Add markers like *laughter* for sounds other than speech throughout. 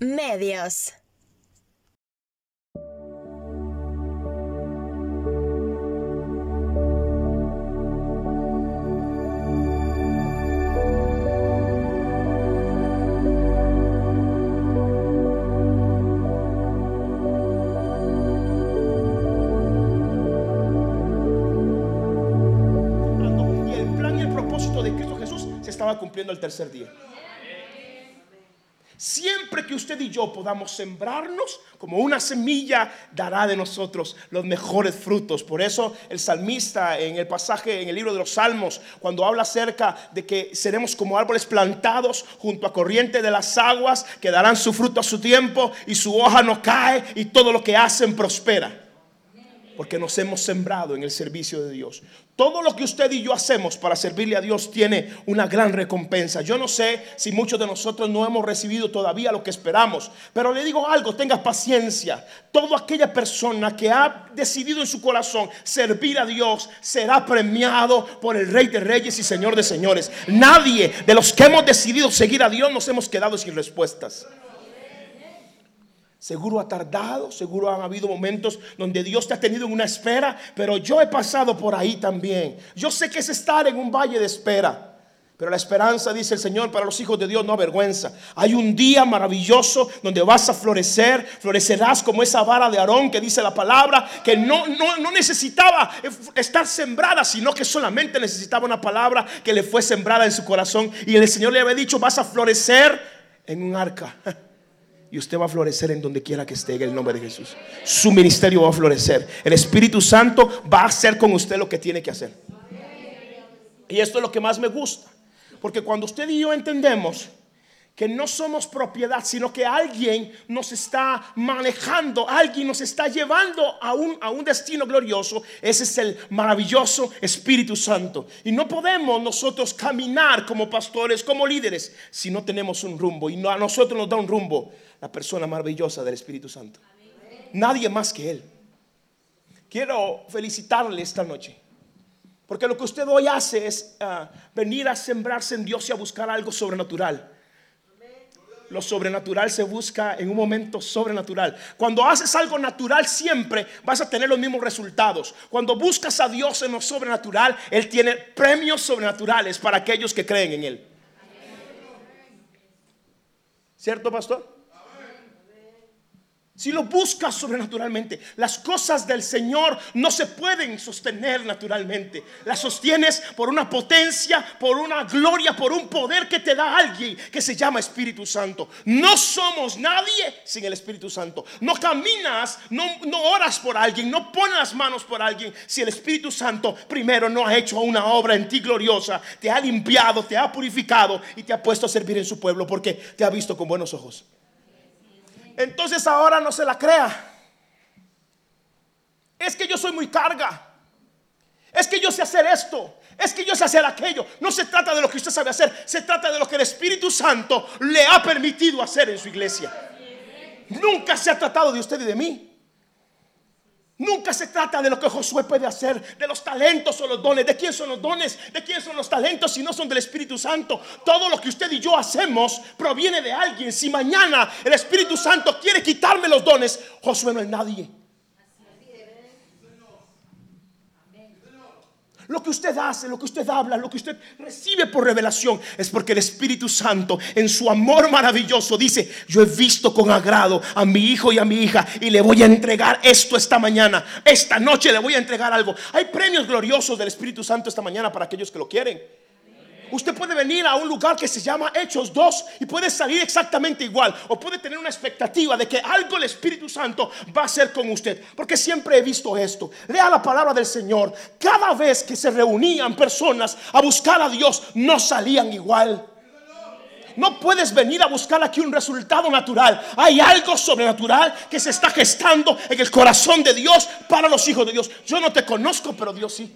Medios. Y el plan y el propósito de Cristo Jesús se estaba cumpliendo el tercer día. Usted y yo podamos sembrarnos como una semilla, dará de nosotros los mejores frutos. Por eso el salmista en el pasaje, en el libro de los Salmos, cuando habla acerca de que seremos como árboles plantados junto a corriente de las aguas, que darán su fruto a su tiempo y su hoja no cae y todo lo que hacen prospera porque nos hemos sembrado en el servicio de Dios. Todo lo que usted y yo hacemos para servirle a Dios tiene una gran recompensa. Yo no sé si muchos de nosotros no hemos recibido todavía lo que esperamos, pero le digo algo, tenga paciencia. Toda aquella persona que ha decidido en su corazón servir a Dios será premiado por el Rey de Reyes y Señor de Señores. Nadie de los que hemos decidido seguir a Dios nos hemos quedado sin respuestas. Seguro ha tardado, seguro han habido momentos donde Dios te ha tenido en una espera, pero yo he pasado por ahí también. Yo sé que es estar en un valle de espera. Pero la esperanza, dice el Señor, para los hijos de Dios no avergüenza. Hay un día maravilloso donde vas a florecer, florecerás como esa vara de Aarón que dice la palabra, que no, no, no necesitaba estar sembrada, sino que solamente necesitaba una palabra que le fue sembrada en su corazón. Y el Señor le había dicho, vas a florecer en un arca. *laughs* Y usted va a florecer en donde quiera que esté en el nombre de Jesús. Su ministerio va a florecer. El Espíritu Santo va a hacer con usted lo que tiene que hacer. Y esto es lo que más me gusta. Porque cuando usted y yo entendemos que no somos propiedad, sino que alguien nos está manejando, alguien nos está llevando a un, a un destino glorioso. Ese es el maravilloso Espíritu Santo. Y no podemos nosotros caminar como pastores, como líderes, si no tenemos un rumbo. Y a nosotros nos da un rumbo la persona maravillosa del Espíritu Santo. Nadie más que Él. Quiero felicitarle esta noche. Porque lo que usted hoy hace es ah, venir a sembrarse en Dios y a buscar algo sobrenatural. Lo sobrenatural se busca en un momento sobrenatural. Cuando haces algo natural siempre vas a tener los mismos resultados. Cuando buscas a Dios en lo sobrenatural, Él tiene premios sobrenaturales para aquellos que creen en Él. ¿Cierto, pastor? Si lo buscas sobrenaturalmente, las cosas del Señor no se pueden sostener naturalmente. Las sostienes por una potencia, por una gloria, por un poder que te da alguien que se llama Espíritu Santo. No somos nadie sin el Espíritu Santo. No caminas, no, no oras por alguien, no pones las manos por alguien si el Espíritu Santo primero no ha hecho una obra en ti gloriosa, te ha limpiado, te ha purificado y te ha puesto a servir en su pueblo porque te ha visto con buenos ojos. Entonces ahora no se la crea. Es que yo soy muy carga. Es que yo sé hacer esto. Es que yo sé hacer aquello. No se trata de lo que usted sabe hacer. Se trata de lo que el Espíritu Santo le ha permitido hacer en su iglesia. Nunca se ha tratado de usted y de mí. Nunca se trata de lo que Josué puede hacer, de los talentos o los dones. ¿De quién son los dones? ¿De quién son los talentos si no son del Espíritu Santo? Todo lo que usted y yo hacemos proviene de alguien. Si mañana el Espíritu Santo quiere quitarme los dones, Josué no es nadie. Lo que usted hace, lo que usted habla, lo que usted recibe por revelación es porque el Espíritu Santo en su amor maravilloso dice, yo he visto con agrado a mi hijo y a mi hija y le voy a entregar esto esta mañana. Esta noche le voy a entregar algo. Hay premios gloriosos del Espíritu Santo esta mañana para aquellos que lo quieren. Usted puede venir a un lugar que se llama Hechos 2 y puede salir exactamente igual. O puede tener una expectativa de que algo el Espíritu Santo va a hacer con usted. Porque siempre he visto esto. Lea la palabra del Señor. Cada vez que se reunían personas a buscar a Dios, no salían igual. No puedes venir a buscar aquí un resultado natural. Hay algo sobrenatural que se está gestando en el corazón de Dios para los hijos de Dios. Yo no te conozco, pero Dios sí.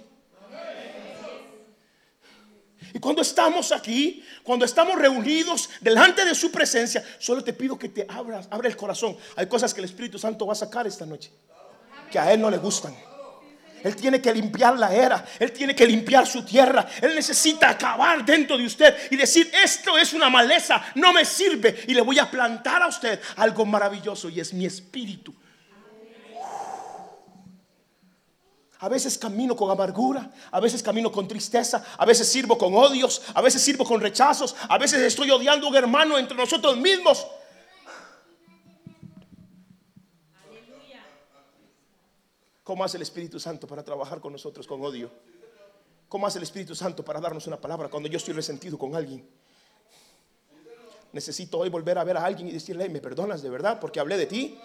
Y cuando estamos aquí, cuando estamos reunidos delante de su presencia, solo te pido que te abras, abra el corazón. Hay cosas que el Espíritu Santo va a sacar esta noche, que a Él no le gustan. Él tiene que limpiar la era, Él tiene que limpiar su tierra, Él necesita acabar dentro de usted y decir, esto es una maleza, no me sirve y le voy a plantar a usted algo maravilloso y es mi espíritu. A veces camino con amargura, a veces camino con tristeza, a veces sirvo con odios, a veces sirvo con rechazos, a veces estoy odiando a un hermano entre nosotros mismos. ¿Cómo hace el Espíritu Santo para trabajar con nosotros con odio? ¿Cómo hace el Espíritu Santo para darnos una palabra cuando yo estoy resentido con alguien? Necesito hoy volver a ver a alguien y decirle, me perdonas de verdad porque hablé de ti.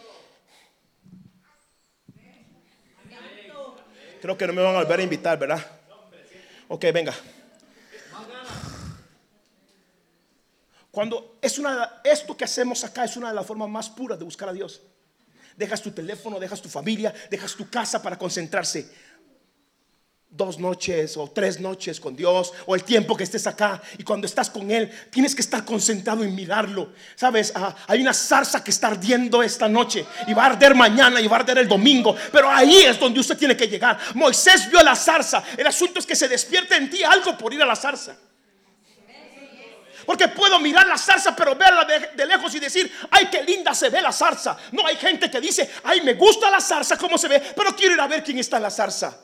Creo que no me van a volver a invitar, ¿verdad? Ok, venga. Cuando es una, esto que hacemos acá es una de las formas más puras de buscar a Dios. Dejas tu teléfono, dejas tu familia, dejas tu casa para concentrarse. Dos noches o tres noches con Dios o el tiempo que estés acá y cuando estás con Él tienes que estar concentrado en mirarlo. Sabes, ah, hay una zarza que está ardiendo esta noche y va a arder mañana y va a arder el domingo, pero ahí es donde usted tiene que llegar. Moisés vio la zarza, el asunto es que se despierte en ti algo por ir a la zarza. Porque puedo mirar la zarza, pero verla de, lejos y decir, ay, qué linda se ve la zarza. No hay gente que dice, ay, me gusta la zarza, cómo se ve, pero quiero ir a ver quién está en la zarza.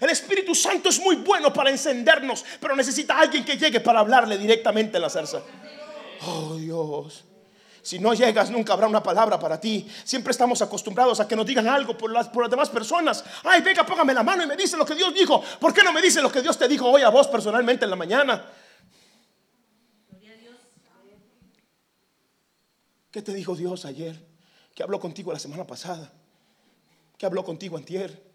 El Espíritu Santo es muy bueno para encendernos, pero necesita alguien que llegue para hablarle directamente a la zarza. Oh Dios. Si no llegas, nunca habrá una palabra para ti. Siempre estamos acostumbrados a que nos digan algo por las, por las demás personas. Ay, venga, póngame la mano y me dice lo que Dios dijo. ¿Por qué no me dice lo que Dios te dijo hoy a vos personalmente en la mañana? ¿Qué te dijo Dios ayer? ¿Qué habló contigo la semana pasada? ¿Qué habló contigo antier?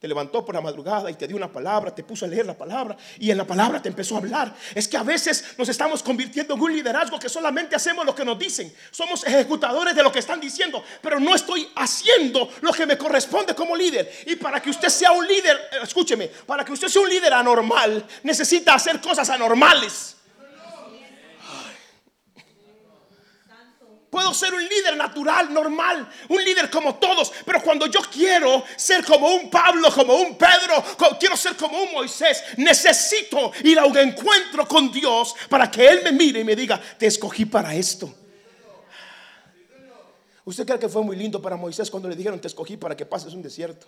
Te levantó por la madrugada y te dio una palabra, te puso a leer la palabra y en la palabra te empezó a hablar. Es que a veces nos estamos convirtiendo en un liderazgo que solamente hacemos lo que nos dicen. Somos ejecutadores de lo que están diciendo, pero no estoy haciendo lo que me corresponde como líder. Y para que usted sea un líder, eh, escúcheme, para que usted sea un líder anormal, necesita hacer cosas anormales. Puedo ser un líder natural, normal, un líder como todos, pero cuando yo quiero ser como un Pablo, como un Pedro, quiero ser como un Moisés, necesito ir a un encuentro con Dios para que Él me mire y me diga, te escogí para esto. ¿Usted cree que fue muy lindo para Moisés cuando le dijeron, te escogí para que pases un desierto?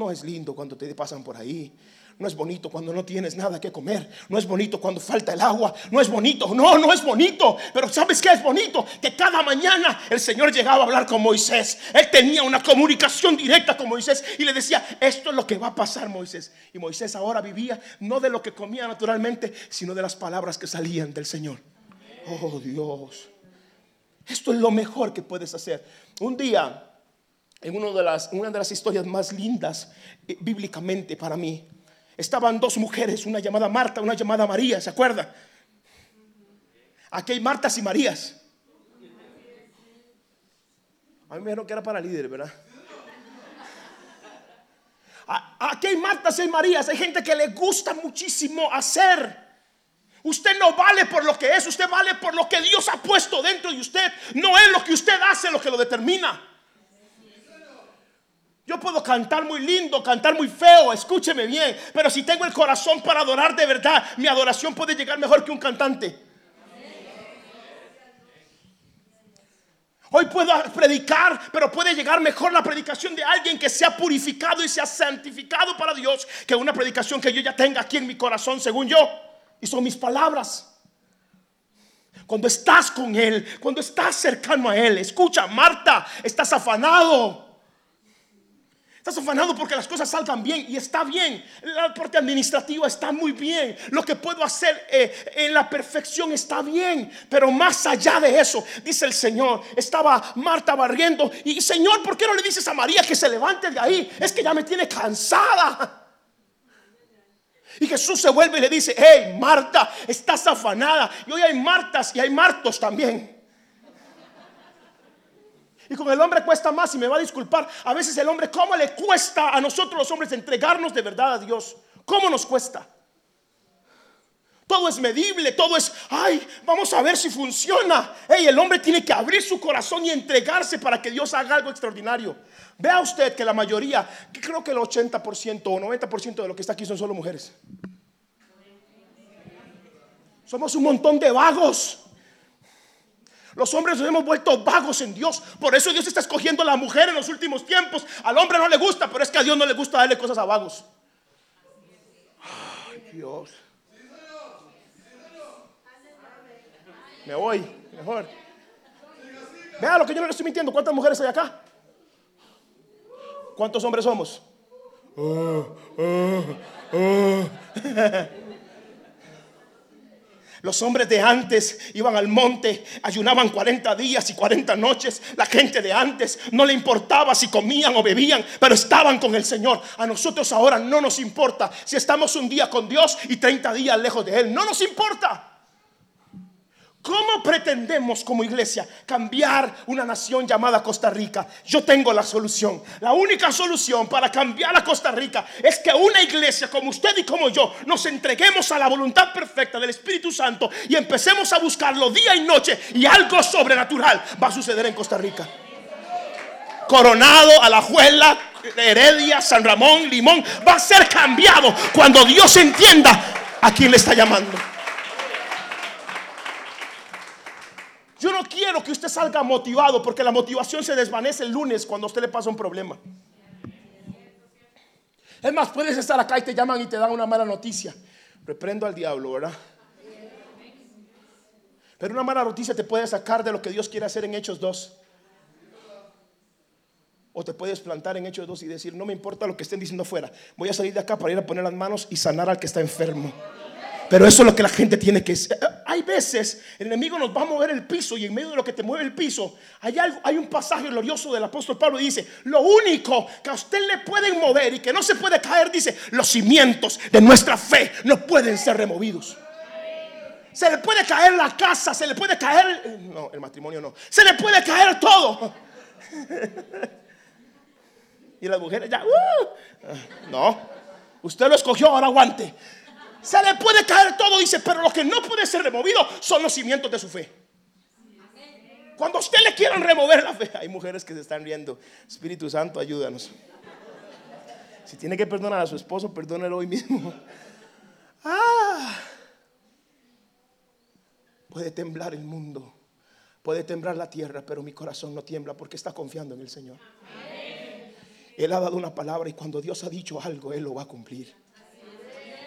No es lindo cuando te pasan por ahí. No es bonito cuando no tienes nada que comer. No es bonito cuando falta el agua. No es bonito. No, no es bonito. Pero ¿sabes qué es bonito? Que cada mañana el Señor llegaba a hablar con Moisés. Él tenía una comunicación directa con Moisés y le decía, esto es lo que va a pasar Moisés. Y Moisés ahora vivía no de lo que comía naturalmente, sino de las palabras que salían del Señor. Oh Dios. Esto es lo mejor que puedes hacer. Un día, en una de las, una de las historias más lindas eh, bíblicamente para mí, estaban dos mujeres, una llamada Marta, una llamada María, ¿se acuerda? Aquí hay Martas y Marías. A mí me dijeron que era para líderes, ¿verdad? Aquí hay Martas y Marías. Hay gente que le gusta muchísimo hacer. Usted no vale por lo que es, usted vale por lo que Dios ha puesto dentro de usted. No es lo que usted hace lo que lo determina. Yo puedo cantar muy lindo, cantar muy feo, escúcheme bien, pero si tengo el corazón para adorar de verdad, mi adoración puede llegar mejor que un cantante. Hoy puedo predicar, pero puede llegar mejor la predicación de alguien que sea purificado y sea santificado para Dios que una predicación que yo ya tenga aquí en mi corazón, según yo. Y son mis palabras. Cuando estás con Él, cuando estás cercano a Él, escucha, Marta, estás afanado. Estás afanado porque las cosas salgan bien y está bien. La parte administrativa está muy bien. Lo que puedo hacer eh, en la perfección está bien. Pero más allá de eso, dice el Señor, estaba Marta barriendo. Y Señor, ¿por qué no le dices a María que se levante de ahí? Es que ya me tiene cansada. Y Jesús se vuelve y le dice, hey Marta, estás afanada. Y hoy hay Martas y hay Martos también. Y con el hombre cuesta más y me va a disculpar. A veces el hombre, ¿cómo le cuesta a nosotros los hombres entregarnos de verdad a Dios? ¿Cómo nos cuesta? todo es medible, todo es, ay, vamos a ver si funciona. Hey, el hombre tiene que abrir su corazón y entregarse para que Dios haga algo extraordinario. Vea usted que la mayoría, creo que el 80% o 90% de lo que está aquí son solo mujeres. Somos un montón de vagos. Los hombres nos hemos vuelto vagos en Dios. Por eso Dios está escogiendo a la mujer en los últimos tiempos. Al hombre no le gusta, pero es que a Dios no le gusta darle cosas a vagos. Ay, Dios. Me voy, mejor. Vea lo que yo no le estoy mintiendo. ¿Cuántas mujeres hay acá? ¿Cuántos hombres somos? *laughs* Los hombres de antes iban al monte, ayunaban 40 días y 40 noches. La gente de antes no le importaba si comían o bebían, pero estaban con el Señor. A nosotros ahora no nos importa si estamos un día con Dios y 30 días lejos de Él. No nos importa. ¿Cómo pretendemos como iglesia cambiar una nación llamada Costa Rica? Yo tengo la solución. La única solución para cambiar a Costa Rica es que una iglesia como usted y como yo nos entreguemos a la voluntad perfecta del Espíritu Santo y empecemos a buscarlo día y noche y algo sobrenatural va a suceder en Costa Rica. Coronado, Alajuela, Heredia, San Ramón, Limón, va a ser cambiado cuando Dios entienda a quién le está llamando. Yo no quiero que usted salga motivado porque la motivación se desvanece el lunes cuando a usted le pasa un problema. Es más, puedes estar acá y te llaman y te dan una mala noticia. Reprendo al diablo, ¿verdad? Pero una mala noticia te puede sacar de lo que Dios quiere hacer en Hechos 2. O te puedes plantar en Hechos 2 y decir, no me importa lo que estén diciendo afuera. Voy a salir de acá para ir a poner las manos y sanar al que está enfermo. Pero eso es lo que la gente tiene que... Hay veces el enemigo nos va a mover el piso y en medio de lo que te mueve el piso, hay, algo, hay un pasaje glorioso del apóstol Pablo y dice, lo único que a usted le pueden mover y que no se puede caer, dice, los cimientos de nuestra fe no pueden ser removidos. Se le puede caer la casa, se le puede caer... No, el matrimonio no. Se le puede caer todo. *laughs* y las mujeres ya... Uh, no. Usted lo escogió, ahora aguante. Se le puede caer todo, dice, pero lo que no puede ser removido son los cimientos de su fe. Cuando usted le quieran remover la fe, *laughs* hay mujeres que se están riendo. Espíritu Santo, ayúdanos. Si tiene que perdonar a su esposo, perdónelo hoy mismo. *laughs* Ah, puede temblar el mundo, puede temblar la tierra, pero mi corazón no tiembla porque está confiando en el Señor. Él ha dado una palabra y cuando Dios ha dicho algo, Él lo va a cumplir.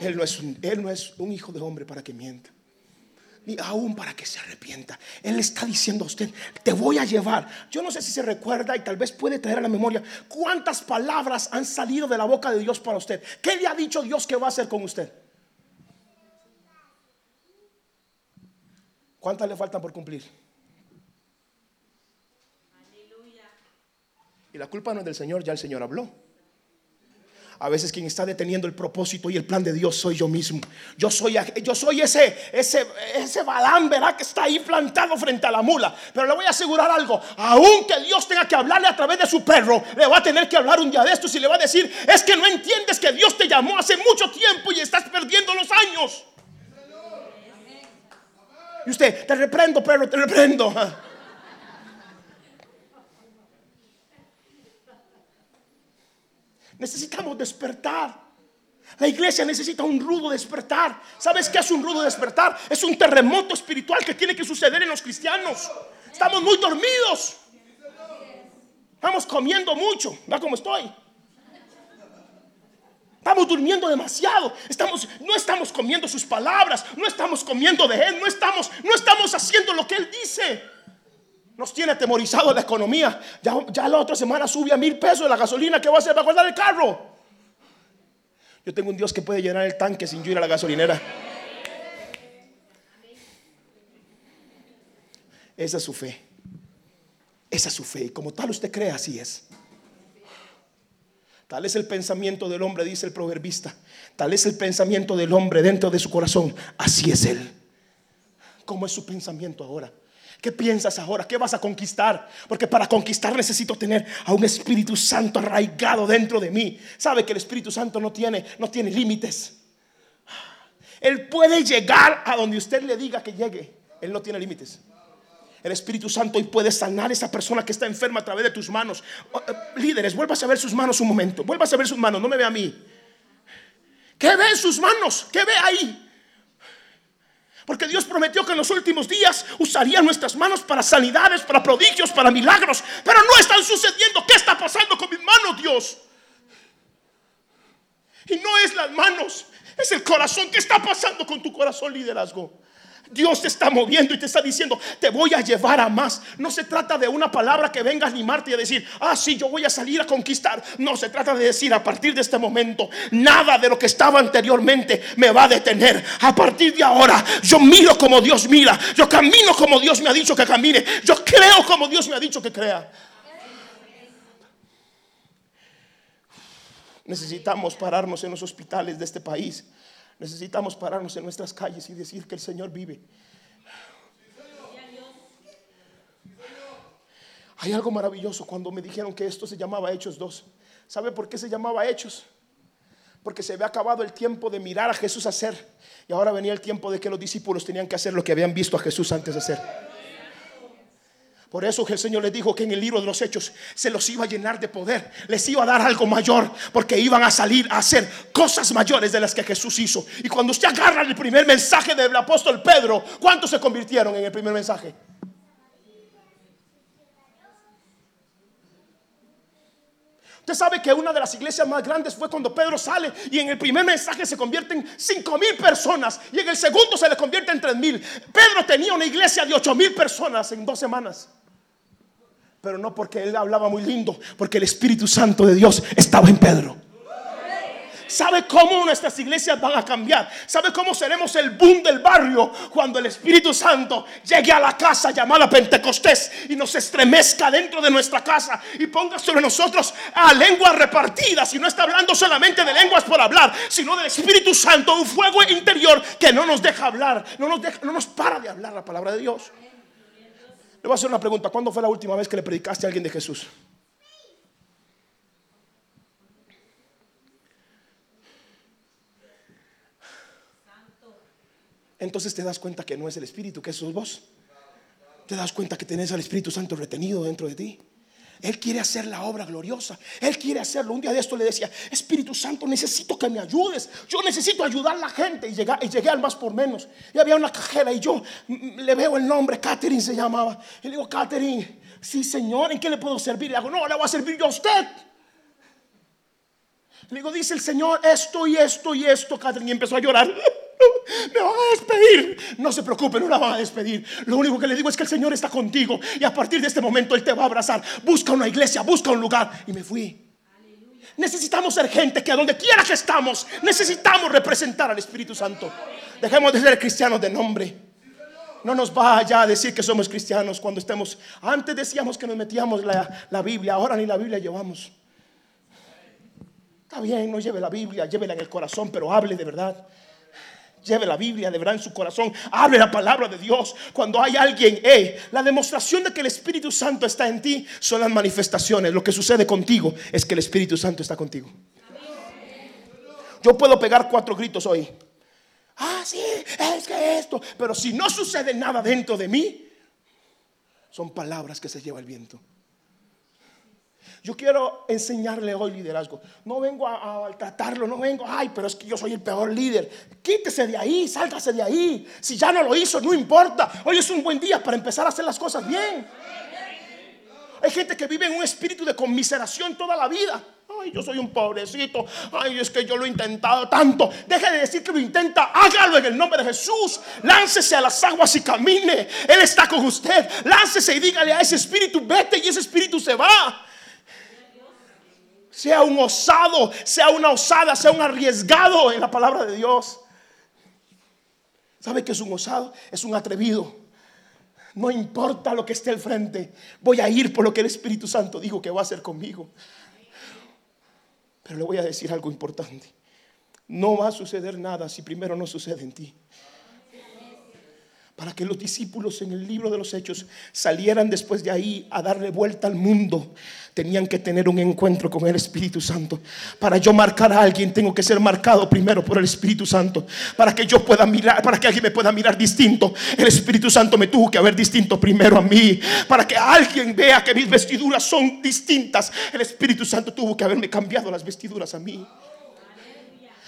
Él no es un, él no es un hijo de hombre para que mienta. Ni aún para que se arrepienta. Él está diciendo a usted, te voy a llevar. Yo no sé si se recuerda y tal vez puede traer a la memoria cuántas palabras han salido de la boca de Dios para usted. ¿Qué le ha dicho Dios que va a hacer con usted? ¿Cuántas le faltan por cumplir? Y la culpa no es del Señor, ya el Señor habló. A veces quien está deteniendo el propósito y el plan de Dios soy yo mismo. Yo soy, yo soy ese, ese, ese balán, ¿verdad? Que está ahí plantado frente a la mula. Pero le voy a asegurar algo. Aunque Dios tenga que hablarle a través de su perro, le va a tener que hablar un día de estos y le va a decir, es que no entiendes que Dios te llamó hace mucho tiempo y estás perdiendo los años. Y usted, te reprendo, perro, te reprendo. *laughs* Necesitamos despertar. La iglesia necesita un rudo despertar. ¿Sabes qué es un rudo despertar? Es un terremoto espiritual que tiene que suceder en los cristianos. Estamos muy dormidos. Estamos comiendo mucho. ¿Va cómo estoy? Estamos durmiendo demasiado. Estamos, no estamos comiendo sus palabras. No estamos comiendo de Él. No estamos, no estamos haciendo lo que Él dice. Nos tiene atemorizado la economía. Ya, la otra semana sube a mil pesos la gasolina. ¿Qué va a hacer? ¿Va a guardar el carro? Yo tengo un Dios que puede llenar el tanque sin yo ir a la gasolinera. Esa es su fe. Esa es su fe. Y como tal usted cree, así es. Tal es el pensamiento del hombre, dice el proverbista. Tal es el pensamiento del hombre dentro de su corazón. Así es él. ¿Cómo es su pensamiento ahora? ¿Qué piensas ahora? ¿Qué vas a conquistar? Porque para conquistar necesito tener a un Espíritu Santo arraigado dentro de mí. ¿Sabe que el Espíritu Santo no tiene, no tiene límites? Él puede llegar a donde usted le diga que llegue. Él no tiene límites. El Espíritu Santo hoy puede sanar a esa persona que está enferma a través de tus manos. Oh, eh, líderes, vuelvas a ver sus manos un momento. Vuelvas a ver sus manos, no me ve a mí. ¿Qué ve en sus manos? ¿Qué ve ahí? Porque Dios prometió que en los últimos días usaría nuestras manos para sanidades, para prodigios, para milagros. Pero no están sucediendo. ¿Qué está pasando con mis manos, Dios? Y no es las manos, es el corazón. ¿Qué está pasando con tu corazón, liderazgo? Dios te está moviendo y te está diciendo, te voy a llevar a más. No se trata de una palabra que venga a animarte y a decir, ah, sí, yo voy a salir a conquistar. No, se trata de decir, a partir de este momento, nada de lo que estaba anteriormente me va a detener. A partir de ahora, yo miro como Dios mira. Yo camino como Dios me ha dicho que camine. Yo creo como Dios me ha dicho que crea. Necesitamos pararnos en los hospitales de este país Necesitamos pararnos en nuestras calles y decir que el Señor vive. Hay algo maravilloso cuando me dijeron que esto se llamaba Hechos 2. ¿Sabe por qué se llamaba Hechos? Porque se había acabado el tiempo de mirar a Jesús hacer. Y ahora venía el tiempo de que los discípulos tenían que hacer lo que habían visto a Jesús antes de hacer. Por eso que el Señor les dijo que en el libro de los hechos se los iba a llenar de poder, les iba a dar algo mayor, porque iban a salir a hacer cosas mayores de las que Jesús hizo. Y cuando usted agarra el primer mensaje del apóstol Pedro, ¿cuántos se convirtieron en el primer mensaje? Usted sabe que una de las iglesias más grandes fue cuando Pedro sale y en el primer mensaje se convierten cinco mil personas y en el segundo se le convierte en tres mil. Pedro tenía una iglesia de ocho mil personas en dos semanas pero no porque él hablaba muy lindo, porque el Espíritu Santo de Dios estaba en Pedro. ¿Sabe cómo nuestras iglesias van a cambiar? ¿Sabe cómo seremos el boom del barrio cuando el Espíritu Santo llegue a la casa llamada Pentecostés y nos estremezca dentro de nuestra casa y ponga sobre nosotros a lenguas repartidas y no está hablando solamente de lenguas por hablar, sino del Espíritu Santo, un fuego interior que no nos deja hablar, no nos, deja, no nos para de hablar la palabra de Dios. Le voy a hacer una pregunta. ¿Cuándo fue la última vez que le predicaste a alguien de Jesús? Entonces te das cuenta que no es el Espíritu, que sos vos. Te das cuenta que tenés al Espíritu Santo retenido dentro de ti. Él quiere hacer la obra gloriosa. Él quiere hacerlo. Un día de esto le decía, Espíritu Santo, necesito que me ayudes. Yo necesito ayudar a la gente. Y llegué, y llegué al más por menos. Y había una cajera y yo le veo el nombre, Catherine se llamaba. Y le digo, Catherine, sí señor, ¿en qué le puedo servir? Le hago, no, le voy a servir yo a usted. Le digo, dice el Señor esto y esto y esto, Catherine. Y empezó a llorar. *laughs* me van a despedir. No se preocupe, no la van a despedir. Lo único que le digo es que el Señor está contigo y a partir de este momento Él te va a abrazar. Busca una iglesia, busca un lugar. Y me fui. Necesitamos ser gente que a donde quiera que estamos, necesitamos representar al Espíritu Santo. Dejemos de ser cristianos de nombre. No nos vaya a decir que somos cristianos cuando estemos. Antes decíamos que nos metíamos la, la Biblia, ahora ni la Biblia llevamos. Está bien, no lleve la Biblia, llévela en el corazón, pero hable de verdad lleve la Biblia de verdad en su corazón, hable la palabra de Dios. Cuando hay alguien, la demostración de que el Espíritu Santo está en ti son las manifestaciones. Lo que sucede contigo es que el Espíritu Santo está contigo. Yo puedo pegar cuatro gritos hoy. Ah, sí, es que esto. Pero si no sucede nada dentro de mí, son palabras que se lleva el viento. Yo quiero enseñarle hoy liderazgo. No vengo a, tratarlo, no vengo, ay, pero es que yo soy el peor líder. Quítese de ahí, sálgase de ahí. Si ya no lo hizo, no importa. Hoy es un buen día para empezar a hacer las cosas bien. Hay gente que vive en un espíritu de conmiseración toda la vida. Ay, yo soy un pobrecito. Ay, es que yo lo he intentado tanto. Deje de decir que lo intenta. Hágalo en el nombre de Jesús. Láncese a las aguas y camine. Él está con usted. Láncese y dígale a ese espíritu, vete y ese espíritu se va sea un osado, sea una osada, sea un arriesgado en la palabra de Dios. ¿Sabe qué es un osado? Es un atrevido. No importa lo que esté al frente, voy a ir por lo que el Espíritu Santo dijo que va a hacer conmigo. Pero le voy a decir algo importante. No va a suceder nada si primero no sucede en ti. Para que los discípulos en el libro de los Hechos salieran después de ahí a darle vuelta al mundo, tenían que tener un encuentro con el Espíritu Santo. Para yo marcar a alguien, tengo que ser marcado primero por el Espíritu Santo. Para que yo pueda mirar, para que alguien me pueda mirar distinto, el Espíritu Santo me tuvo que haber distinto primero a mí. Para que alguien vea que mis vestiduras son distintas, el Espíritu Santo tuvo que haberme cambiado las vestiduras a mí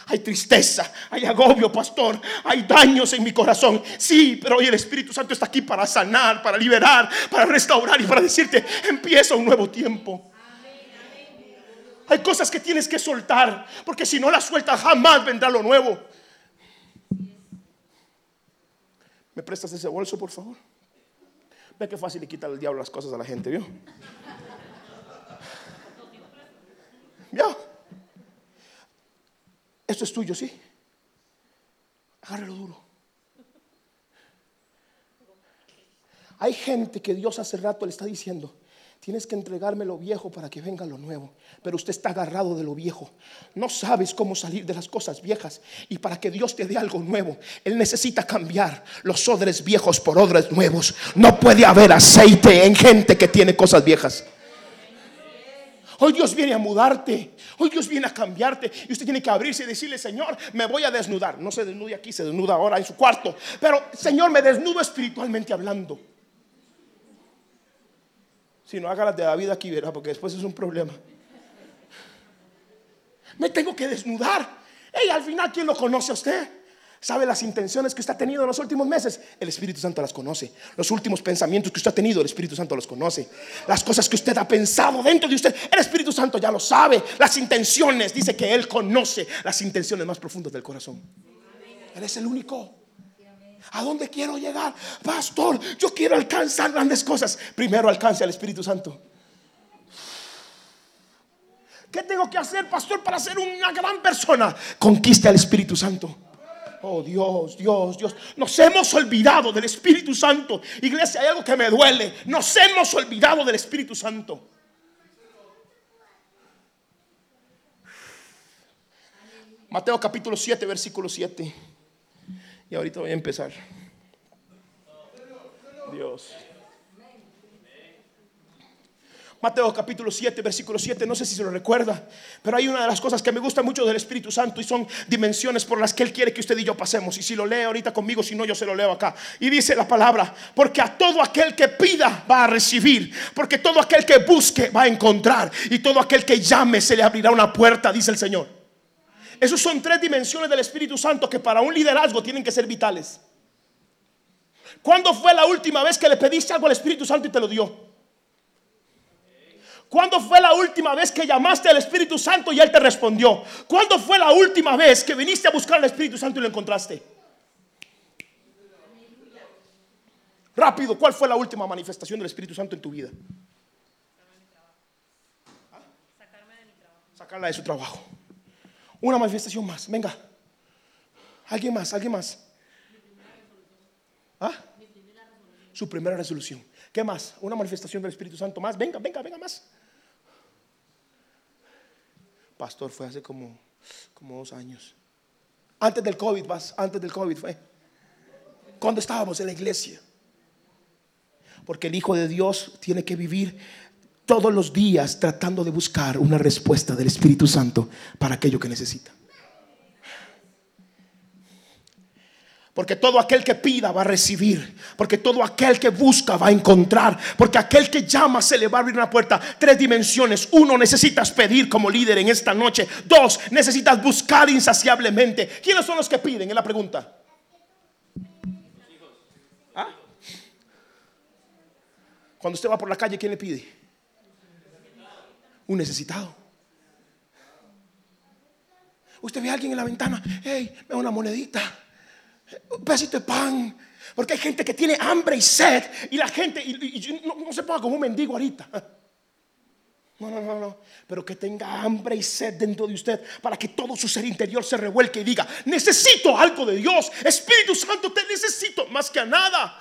hay tristeza, hay agobio, pastor, hay daños en mi corazón. Sí, pero hoy el Espíritu Santo está aquí para sanar, para liberar, para restaurar y para decirte, empieza un nuevo tiempo. Hay cosas que tienes que soltar, porque si no las sueltas jamás vendrá lo nuevo. ¿Me prestas ese bolso, por favor? Ve qué fácil le quita el diablo las cosas a la gente, ¿vio? ¿Vio? Esto es tuyo, ¿sí? Agárralo duro. Hay gente que Dios hace rato le está diciendo, tienes que entregarme lo viejo para que venga lo nuevo. Pero usted está agarrado de lo viejo. No sabes cómo salir de las cosas viejas. Y para que Dios te dé algo nuevo, Él necesita cambiar los odres viejos por odres nuevos. No puede haber aceite en gente que tiene cosas viejas. Hoy Dios viene a mudarte. Hoy Dios viene a cambiarte. Y usted tiene que abrirse y decirle, Señor, me voy a desnudar. No se desnude aquí, se desnuda ahora en su cuarto. Pero, Señor, me desnudo espiritualmente hablando. Si no, haga las de David aquí, verá, porque después es un problema. Me tengo que desnudar. Y al final, ¿quién lo conoce a usted? ¿Sabe las intenciones que usted ha tenido en los últimos meses? El Espíritu Santo las conoce. Los últimos pensamientos que usted ha tenido, el Espíritu Santo los conoce. Las cosas que usted ha pensado dentro de usted, el Espíritu Santo ya lo sabe. Las intenciones, dice que Él conoce las intenciones más profundas del corazón. Él es el único. ¿A dónde quiero llegar? Pastor, yo quiero alcanzar grandes cosas. Primero alcance al Espíritu Santo. ¿Qué tengo que hacer, pastor, para ser una gran persona? Conquiste al Espíritu Santo. Oh Dios, Dios, Dios. Nos hemos olvidado del Espíritu Santo. Iglesia, hay algo que me duele. Nos hemos olvidado del Espíritu Santo. Mateo capítulo 7, versículo 7. Y ahorita voy a empezar. Dios. Mateo capítulo 7, versículo 7, no sé si se lo recuerda, pero hay una de las cosas que me gusta mucho del Espíritu Santo y son dimensiones por las que Él quiere que usted y yo pasemos. Y si lo lee ahorita conmigo, si no, yo se lo leo acá. Y dice la palabra, porque a todo aquel que pida va a recibir, porque todo aquel que busque va a encontrar, y todo aquel que llame se le abrirá una puerta, dice el Señor. Esas son tres dimensiones del Espíritu Santo que para un liderazgo tienen que ser vitales. ¿Cuándo fue la última vez que le pediste algo al Espíritu Santo y te lo dio? ¿Cuándo fue la última vez que llamaste al Espíritu Santo y Él te respondió? ¿Cuándo fue la última vez que viniste a buscar al Espíritu Santo y lo encontraste? Rápido, ¿cuál fue la última manifestación del Espíritu Santo en tu vida? Sacarla de su trabajo. Una manifestación más, venga. ¿Alguien más? ¿Alguien más? ¿Ah? Su primera resolución. ¿Qué más? Una manifestación del Espíritu Santo más. Venga, venga, venga más. Pastor, fue hace como, como dos años. Antes del COVID, vas, antes del COVID fue. Cuando estábamos en la iglesia. Porque el Hijo de Dios tiene que vivir todos los días tratando de buscar una respuesta del Espíritu Santo para aquello que necesita. Porque todo aquel que pida va a recibir. Porque todo aquel que busca va a encontrar. Porque aquel que llama se le va a abrir una puerta. Tres dimensiones. Uno, necesitas pedir como líder en esta noche. Dos, necesitas buscar insaciablemente. ¿Quiénes son los que piden? Es la pregunta. ¿Ah? Cuando usted va por la calle, ¿quién le pide? Un necesitado. Usted ve a alguien en la ventana. Hey, me una monedita un pedacito de pan. Porque hay gente que tiene hambre y sed y la gente y, no, se ponga como un mendigo ahorita. No, no, no, no. Pero que tenga hambre y sed dentro de usted para que todo su ser interior se revuelque y diga, necesito algo de Dios. Espíritu Santo, te necesito más que a nada.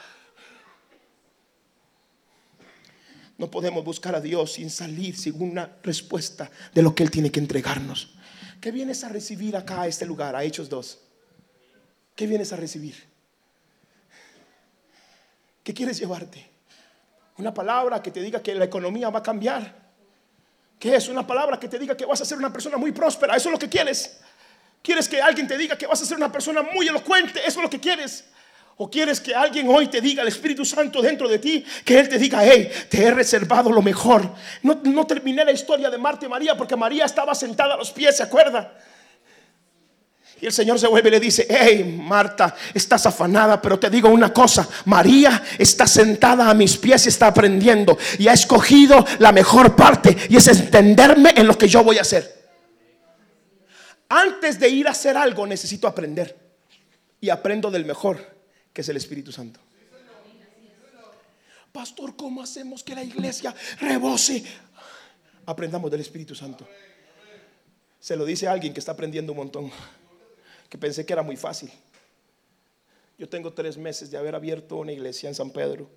No podemos buscar a Dios sin salir sin una respuesta de lo que Él tiene que entregarnos. ¿Qué vienes a recibir acá a este lugar, a Hechos 2? ¿Qué vienes a recibir? ¿Qué quieres llevarte? Una palabra que te diga que la economía va a cambiar. ¿Qué es? Una palabra que te diga que vas a ser una persona muy próspera. Eso es lo que quieres. ¿Quieres que alguien te diga que vas a ser una persona muy elocuente? Eso es lo que quieres. ¿O quieres que alguien hoy te diga, el Espíritu Santo dentro de ti, que Él te diga, hey, te he reservado lo mejor? No, no terminé la historia de Marta y María porque María estaba sentada a los pies, ¿se acuerda? Y el Señor se vuelve y le dice, hey Marta, estás afanada, pero te digo una cosa, María está sentada a mis pies y está aprendiendo y ha escogido la mejor parte y es entenderme en lo que yo voy a hacer. Antes de ir a hacer algo necesito aprender y aprendo del mejor que es el Espíritu Santo. Pastor, ¿cómo hacemos que la iglesia rebose? Aprendamos del Espíritu Santo. Se lo dice alguien que está aprendiendo un montón, que pensé que era muy fácil. Yo tengo tres meses de haber abierto una iglesia en San Pedro.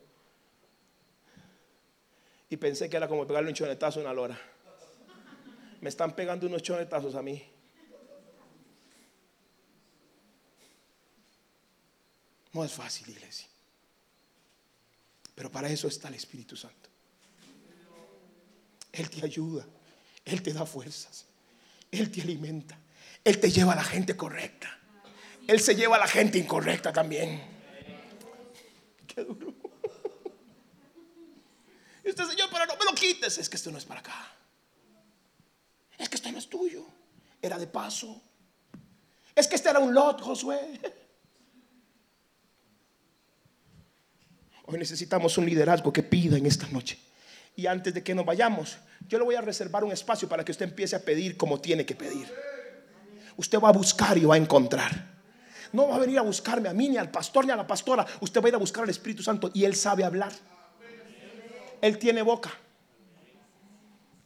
Y pensé que era como pegarle un chonetazo a una lora. Me están pegando unos chonetazos a mí. No es fácil, iglesia. Pero para eso está el Espíritu Santo. Él te ayuda, Él te da fuerzas, Él te alimenta, Él te lleva a la gente correcta. Él se lleva a la gente incorrecta también. Qué duro. Y usted, Señor, pero no me lo quites. Es que esto no es para acá. Es que esto no es tuyo. Era de paso. Es que este era un lot, Josué. Hoy necesitamos un liderazgo que pida en esta noche. Y antes de que nos vayamos, yo le voy a reservar un espacio para que usted empiece a pedir como tiene que pedir. Usted va a buscar y va a encontrar. No va a venir a buscarme a mí, ni al pastor, ni a la pastora. Usted va a ir a buscar al Espíritu Santo y Él sabe hablar. Él tiene boca.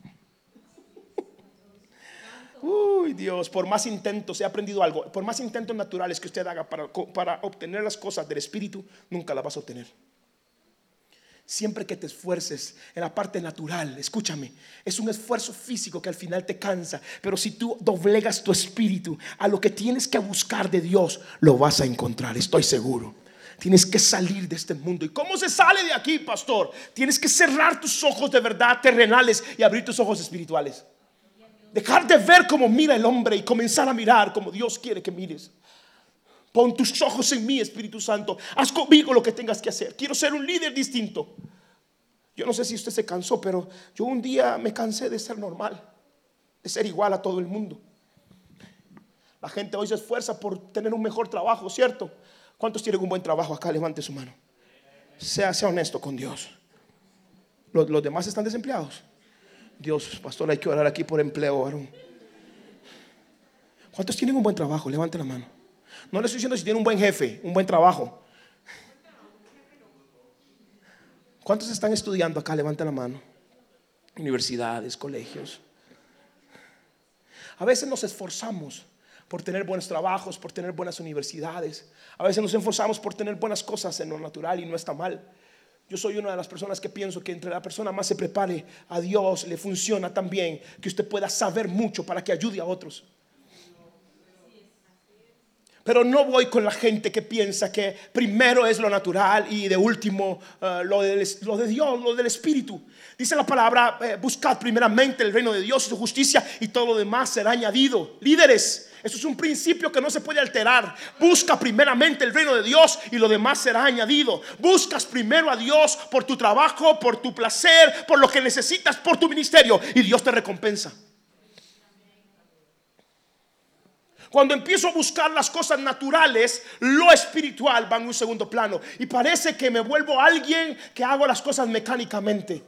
*laughs* Uy, Dios, por más intentos, he aprendido algo. Por más intentos naturales que usted haga para, para obtener las cosas del Espíritu, nunca las vas a obtener. Siempre que te esfuerces en la parte natural, escúchame, es un esfuerzo físico que al final te cansa, pero si tú doblegas tu espíritu a lo que tienes que buscar de Dios, lo vas a encontrar, estoy seguro. Tienes que salir de este mundo. ¿Y cómo se sale de aquí, pastor? Tienes que cerrar tus ojos de verdad terrenales y abrir tus ojos espirituales. Dejar de ver como mira el hombre y comenzar a mirar como Dios quiere que mires. Pon tus ojos en mí, Espíritu Santo. Haz conmigo lo que tengas que hacer. Quiero ser un líder distinto. Yo no sé si usted se cansó, pero yo un día me cansé de ser normal, de ser igual a todo el mundo. La gente hoy se esfuerza por tener un mejor trabajo, ¿cierto? ¿Cuántos tienen un buen trabajo acá? Levante su mano. Sea, sea honesto con Dios. ¿Los, los demás están desempleados? Dios, pastor, hay que orar aquí por empleo, varón. ¿Cuántos tienen un buen trabajo? Levante la mano. No le estoy diciendo si tiene un buen jefe, un buen trabajo. ¿Cuántos están estudiando acá? Levanta la mano. Universidades, colegios. A veces nos esforzamos por tener buenos trabajos, por tener buenas universidades. A veces nos esforzamos por tener buenas cosas en lo natural y no está mal. Yo soy una de las personas que pienso que entre la persona más se prepare a Dios, le funciona también que usted pueda saber mucho para que ayude a otros. Pero no voy con la gente que piensa que primero es lo natural y de último lo, de, lo, de, Dios, lo del Espíritu. Dice la palabra, eh, buscad primeramente el reino de Dios y su justicia y todo lo demás será añadido. Líderes, eso es un principio que no se puede alterar. Busca primeramente el reino de Dios y lo demás será añadido. Buscas primero a Dios por tu trabajo, por tu placer, por lo que necesitas, por tu ministerio y Dios te recompensa. Cuando empiezo a buscar las cosas naturales, lo espiritual va en un segundo plano. Y parece que me vuelvo alguien que hago las cosas mecánicamente.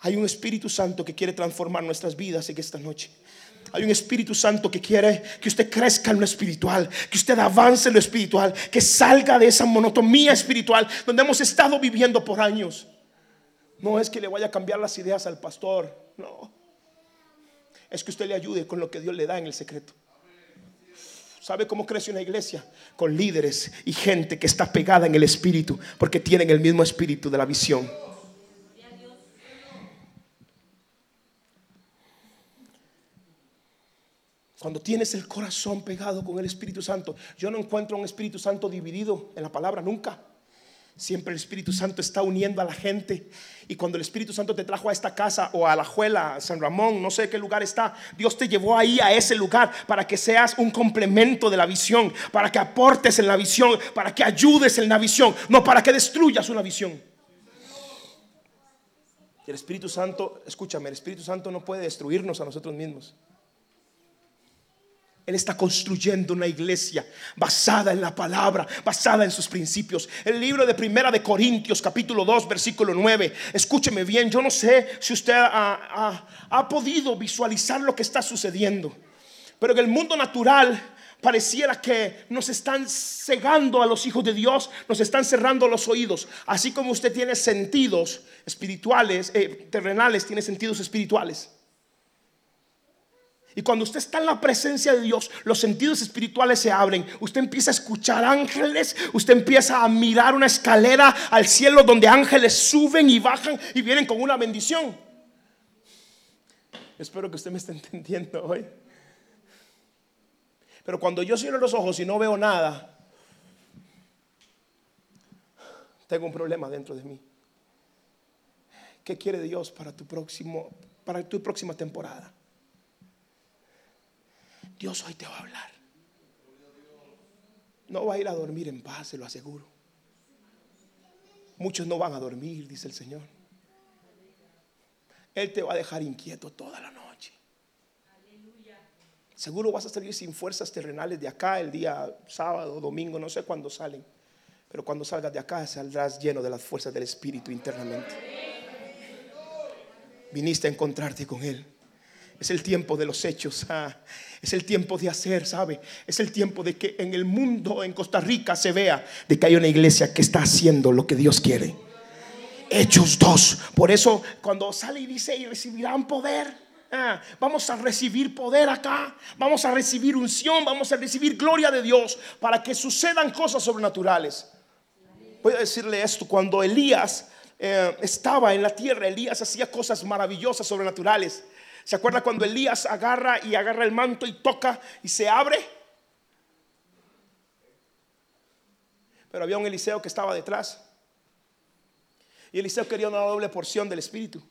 Hay un Espíritu Santo que quiere transformar nuestras vidas en esta noche. Hay un Espíritu Santo que quiere que usted crezca en lo espiritual, que usted avance en lo espiritual, que salga de esa monotonía espiritual donde hemos estado viviendo por años. No es que le vaya a cambiar las ideas al pastor, no es que usted le ayude con lo que Dios le da en el secreto. ¿Sabe cómo crece una iglesia? Con líderes y gente que está pegada en el espíritu, porque tienen el mismo espíritu de la visión. Cuando tienes el corazón pegado con el Espíritu Santo, yo no encuentro un Espíritu Santo dividido en la palabra nunca. Siempre el Espíritu Santo está uniendo a la gente. Y cuando el Espíritu Santo te trajo a esta casa o a la Juela, San Ramón, no sé qué lugar está, Dios te llevó ahí a ese lugar para que seas un complemento de la visión, para que aportes en la visión, para que ayudes en la visión, no para que destruyas una visión. El Espíritu Santo, escúchame, el Espíritu Santo no puede destruirnos a nosotros mismos. Él está construyendo una iglesia basada en la palabra, basada en sus principios. El libro de Primera de Corintios, capítulo 2, versículo 9. Escúcheme bien, yo no sé si usted ha, podido visualizar lo que está sucediendo, pero en el mundo natural pareciera que nos están cegando a los hijos de Dios, nos están cerrando los oídos. Así como usted tiene sentidos espirituales, eh, terrenales, tiene sentidos espirituales. Y cuando usted está en la presencia de Dios, los sentidos espirituales se abren. Usted empieza a escuchar ángeles, usted empieza a mirar una escalera al cielo donde ángeles suben y bajan y vienen con una bendición. Espero que usted me esté *laughs* entendiendo hoy. Pero cuando yo cierro los ojos y no veo nada, tengo un problema dentro de mí. ¿Qué quiere Dios para tu próximo para tu próxima temporada? Dios hoy te va a hablar. No va a ir a dormir en paz, se lo aseguro. Muchos no van a dormir, dice el Señor. Él te va a dejar inquieto toda la noche. Seguro vas a salir sin fuerzas terrenales de acá el día sábado, domingo, no sé cuándo salen. Pero cuando salgas de acá saldrás lleno de las fuerzas del Espíritu internamente. Viniste a encontrarte con Él. Es el tiempo de los hechos. Ah, es el tiempo de hacer, ¿sabe? Es el tiempo de que en el mundo, en Costa Rica, se vea de que hay una iglesia que está haciendo lo que Dios quiere. Hechos 2. Por eso, cuando sale y dice, y recibirán poder. Ah, vamos a recibir poder acá. Vamos a recibir unción. Vamos a recibir gloria de Dios para que sucedan cosas sobrenaturales. Voy a decirle esto. Cuando Elías eh, estaba en la tierra, Elías hacía cosas maravillosas, sobrenaturales. ¿Se acuerda cuando Elías agarra y agarra el manto y toca y se abre? Pero había un Eliseo que estaba detrás. Y Eliseo quería una doble porción del Espíritu.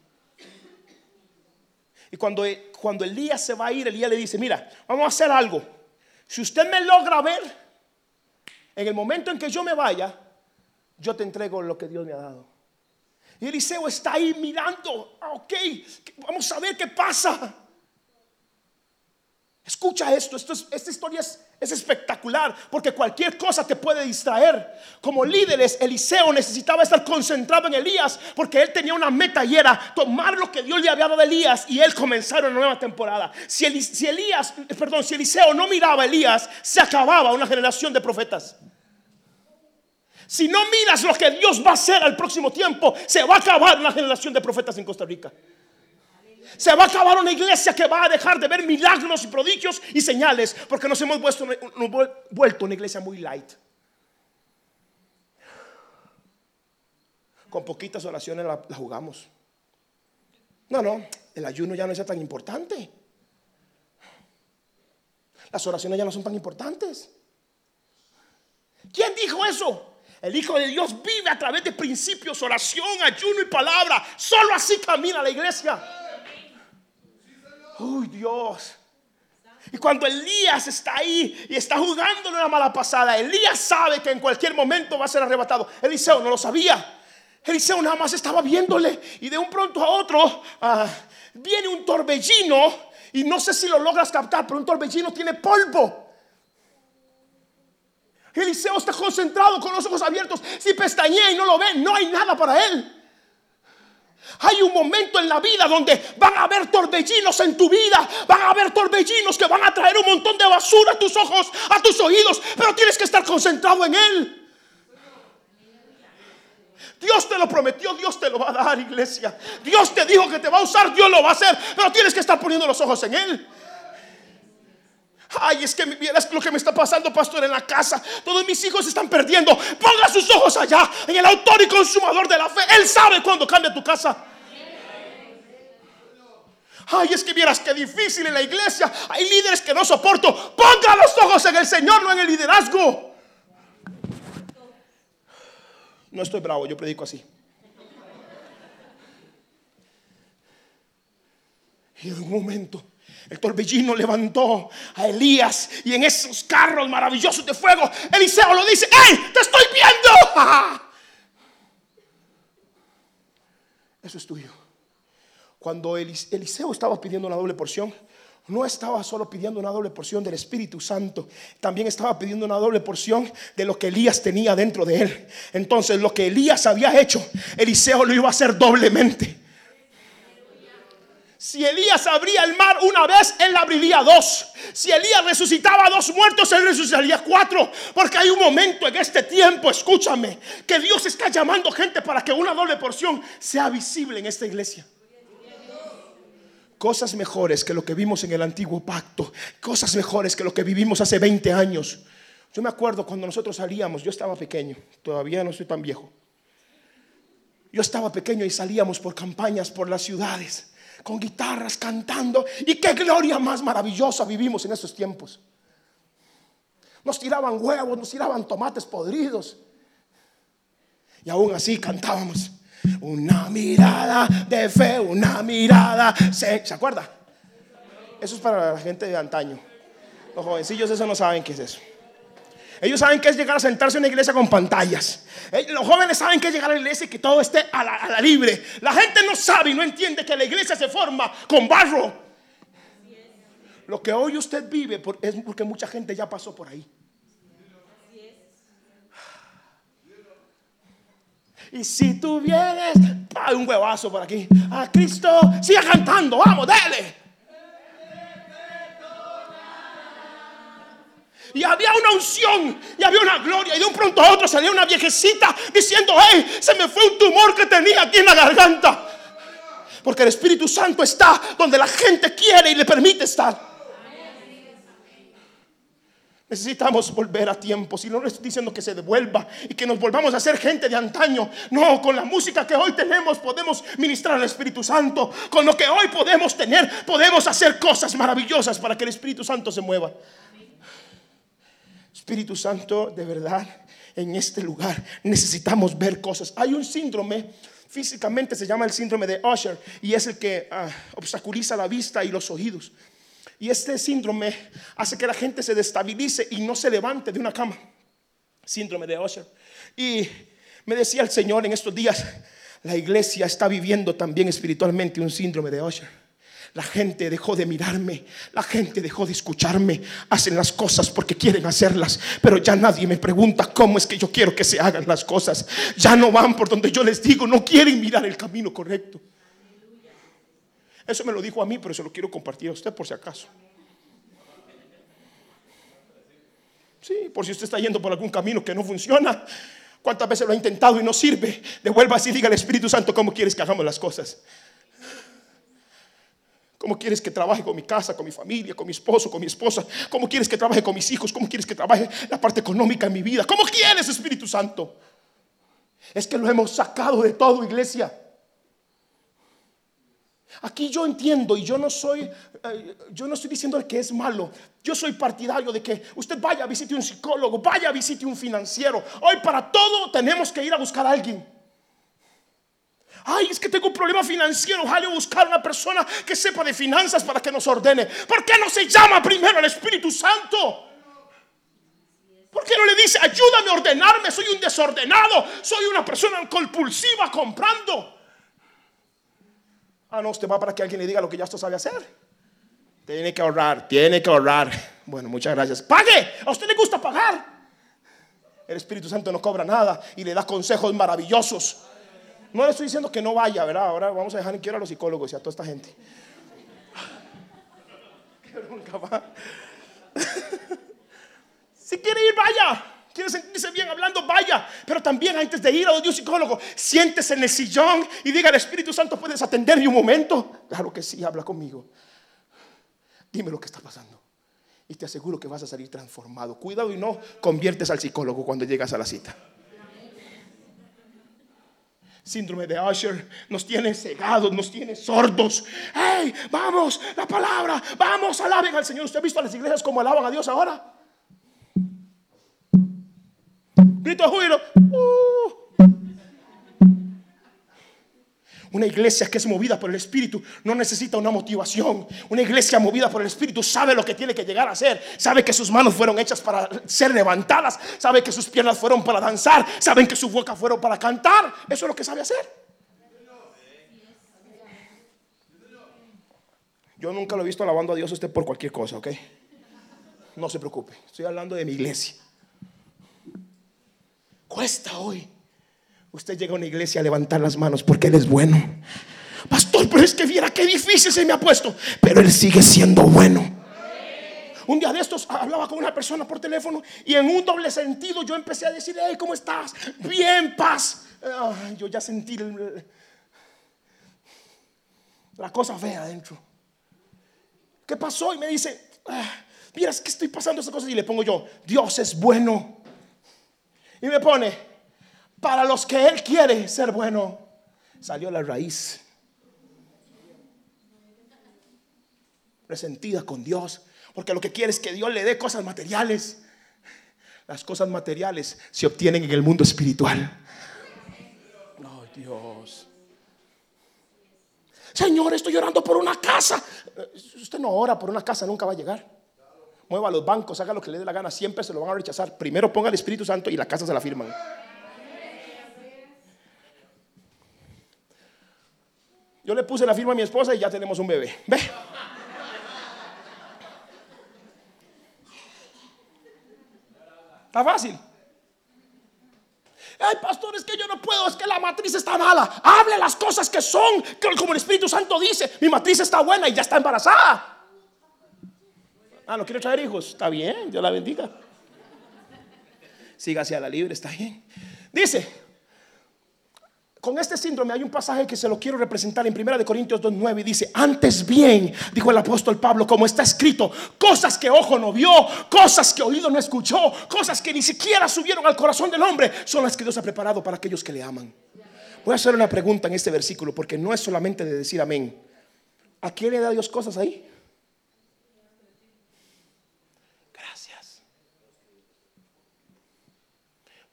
Y cuando, cuando Elías se va a ir, Elías le dice, mira, vamos a hacer algo. Si usted me logra ver, en el momento en que yo me vaya, yo te entrego lo que Dios me ha dado. Y Eliseo está ahí mirando, ah, ok, vamos a ver qué pasa. Escucha esto, esta historia es, es, espectacular porque cualquier cosa te puede distraer. Como líderes, Eliseo necesitaba estar concentrado en Elías porque él tenía una meta y era tomar lo que Dios le había dado a Elías y él comenzar una nueva temporada. Si, si Elías, perdón, si Eliseo no miraba a Elías, se acababa una generación de profetas. Si no miras lo que Dios va a hacer al próximo tiempo, se va a acabar una generación de profetas en Costa Rica. Se va a acabar una iglesia que va a dejar de ver milagros y prodigios y señales porque nos hemos vuelto, una iglesia muy light. Con poquitas oraciones la jugamos. No, no, el ayuno ya no es tan importante. Las oraciones ya no son tan importantes. ¿Quién dijo eso? El Hijo de Dios vive a través de principios, oración, ayuno y palabra. Solo así camina la iglesia. Uy, Dios. Y cuando Elías está ahí y está jugando una mala pasada, Elías sabe que en cualquier momento va a ser arrebatado. Eliseo no lo sabía. Eliseo nada más estaba viéndole y de un pronto a otro ah, viene un torbellino y no sé si lo logras captar, pero un torbellino tiene polvo. Eliseo está concentrado con los ojos abiertos. Si pestañea y no lo ve, no hay nada para él. Hay un momento en la vida donde van a haber torbellinos en tu vida, van a haber torbellinos que van a traer un montón de basura a tus ojos, a tus oídos, pero tienes que estar concentrado en Él. Dios te lo prometió, Dios te lo va a dar, iglesia. Dios te dijo que te va a usar, Dios lo va a hacer, pero tienes que estar poniendo los ojos en Él. Ay, es que vieras lo que me está pasando, pastor, en la casa. Todos mis hijos se están perdiendo. Ponga sus ojos allá, en el autor y consumador de la fe. Él sabe cuando cambia tu casa. Ay, es que vieras qué difícil en la iglesia. Hay líderes que no soporto. Ponga los ojos en el Señor, no en el liderazgo. No estoy bravo, yo predico así. Y en un momento el torbellino levantó a Elías y en esos carros maravillosos de fuego, Eliseo lo dice, ¡Ey! ¡Te estoy viendo! *laughs* Eso es tuyo. Cuando Eliseo estaba pidiendo una doble porción, no estaba solo pidiendo una doble porción del Espíritu Santo, también estaba pidiendo una doble porción de lo que Elías tenía dentro de él. Entonces lo que Elías había hecho, Eliseo lo iba a hacer doblemente. Si Elías abría el mar una vez, él abriría dos. Si Elías resucitaba a dos muertos, él resucitaría cuatro. Porque hay un momento en este tiempo, escúchame, que Dios está llamando gente para que una doble porción sea visible en esta iglesia. Cosas mejores que lo que vimos en el antiguo pacto. Cosas mejores que lo que vivimos hace 20 años. Yo me acuerdo cuando nosotros salíamos, yo estaba pequeño, todavía no soy tan viejo. Yo estaba pequeño y salíamos por campañas por las ciudades con guitarras cantando. Y qué gloria más maravillosa vivimos en esos tiempos. Nos tiraban huevos, nos tiraban tomates podridos. Y aún así cantábamos. Una mirada de fe, una mirada. ¿Se, ¿Se acuerda? Eso es para la gente de antaño. Los jovencillos eso no saben qué es eso. Ellos saben que es llegar a sentarse en una iglesia con pantallas. Eh, los jóvenes saben que es llegar a la iglesia y que todo esté a la, libre. La gente no sabe y no entiende que la iglesia se forma con barro. Lo que hoy usted vive es porque mucha gente ya pasó por ahí. Y si tú vienes, un huevazo por aquí. A Cristo, siga cantando, vamos, dale. Y había una unción y había una gloria y de un pronto a otro salía una viejecita diciendo, hey, se me fue un tumor que tenía aquí en la garganta. Porque el Espíritu Santo está donde la gente quiere y le permite estar. Necesitamos volver a tiempos y no le estoy diciendo que se devuelva y que nos volvamos a ser gente de antaño. No, con la música que hoy tenemos podemos ministrar al Espíritu Santo. Con lo que hoy podemos tener podemos hacer cosas maravillosas para que el Espíritu Santo se mueva. Espíritu Santo, de verdad, en este lugar necesitamos ver cosas. Hay un síndrome, físicamente se llama el síndrome de Usher, y es el que ah, obstaculiza la vista y los oídos. Y este síndrome hace que la gente se destabilice y no se levante de una cama. Síndrome de Usher. Y me decía el Señor en estos días, la iglesia está viviendo también espiritualmente un síndrome de Usher. La gente dejó de mirarme, la gente dejó de escucharme. Hacen las cosas porque quieren hacerlas, pero ya nadie me pregunta cómo es que yo quiero que se hagan las cosas. Ya no van por donde yo les digo, no quieren mirar el camino correcto. Eso me lo dijo a mí, pero se lo quiero compartir a usted por si acaso. Sí, por si usted está yendo por algún camino que no funciona. ¿Cuántas veces lo ha intentado y no sirve? Devuelva así diga al Espíritu Santo cómo quieres que hagamos las cosas. ¿Cómo quieres que trabaje con mi casa, con mi familia, con mi esposo, con mi esposa? ¿Cómo quieres que trabaje con mis hijos? ¿Cómo quieres que trabaje la parte económica en mi vida? ¿Cómo quieres, Espíritu Santo? Es que lo hemos sacado de todo, iglesia. Aquí yo entiendo y yo no soy, eh, yo no estoy diciendo que es malo. Yo soy partidario de que usted vaya a visite un psicólogo, vaya a visite un financiero. Hoy para todo tenemos que ir a buscar a alguien. Ay, es que tengo un problema financiero. Ojalá buscar una persona que sepa de finanzas para que nos ordene. ¿Por qué no se llama primero el Espíritu Santo? ¿Por qué no le dice, ayúdame a ordenarme? Soy un desordenado. Soy una persona compulsiva comprando. Ah, no, usted va para que alguien le diga lo que ya usted sabe hacer. Tiene que ahorrar, tiene que ahorrar. Bueno, muchas gracias. Pague. A usted le gusta pagar. El Espíritu Santo no cobra nada y le da consejos maravillosos. No le estoy diciendo que no vaya, ¿verdad? Ahora vamos a dejar en quiero a los psicólogos y a toda esta gente. *laughs* *laughs* si quiere ir, vaya. Quiere sentirse bien hablando, vaya. Pero también antes de ir a un psicólogo, siéntese en el sillón y diga al Espíritu Santo, ¿puedes atenderme un momento? Claro que sí, habla conmigo. Dime lo que está pasando. Y te aseguro que vas a salir transformado. Cuidado y no conviertes al psicólogo cuando llegas a la cita. Síndrome de Usher nos tiene cegados, nos tiene sordos. ¡Hey! Vamos, la palabra, vamos, alaben al Señor. ¿Usted ha visto a las iglesias como alaban a Dios ahora? Grito de júbilo. Uh. Una iglesia que es movida por el Espíritu no necesita una motivación. Una iglesia movida por el Espíritu sabe lo que tiene que llegar a ser. Sabe que sus manos fueron hechas para ser levantadas. Sabe que sus piernas fueron para danzar. Saben que su boca fueron para cantar. Eso es lo que sabe hacer. Yo nunca lo he visto alabando a Dios usted por cualquier cosa, ¿ok? No se preocupe. Estoy hablando de mi iglesia. Cuesta hoy Usted llega a una iglesia a levantar las manos porque Él es bueno. Pastor, pero es que viera qué difícil se me ha puesto. Pero Él sigue siendo bueno. Un día de estos hablaba con una persona por teléfono y en un doble sentido yo empecé a decir, hey, ¿cómo estás? Bien, paz. yo ya sentí la cosa fea adentro. ¿Qué pasó? Y me dice, ah, mira, es que estoy pasando esas cosas y le pongo yo, Dios es bueno. Y me pone, para los que Él quiere ser bueno, salió la raíz. Resentida con Dios, porque lo que quiere es que Dios le dé cosas materiales. Las cosas materiales se obtienen en el mundo espiritual. No, Dios. Señor, estoy llorando por una casa. Usted no ora por una casa, nunca va a llegar. Mueva los bancos, haga lo que le dé la gana, siempre se lo van a rechazar. Primero ponga el Espíritu Santo y la casa se la firman. Yo le puse la firma a mi esposa y ya tenemos un bebé. ¿Ve? Está fácil. Ay, pastor, es que yo no puedo, es que la matriz está mala. Hable las cosas que son, como el Espíritu Santo dice. Mi matriz está buena y ya está embarazada. Ah, no quiere traer hijos. Está bien, Dios la bendiga. Siga hacia la libre, está bien. Dice, con este síndrome hay un pasaje que se lo quiero representar en 1 Corintios 2.9 y dice, antes bien, dijo el apóstol Pablo, como está escrito, cosas que ojo no vio, cosas que oído no escuchó, cosas que ni siquiera subieron al corazón del hombre, son las que Dios ha preparado para aquellos que le aman. Voy a hacer una pregunta en este versículo porque no es solamente de decir amén. ¿A quién le da Dios cosas ahí? Gracias.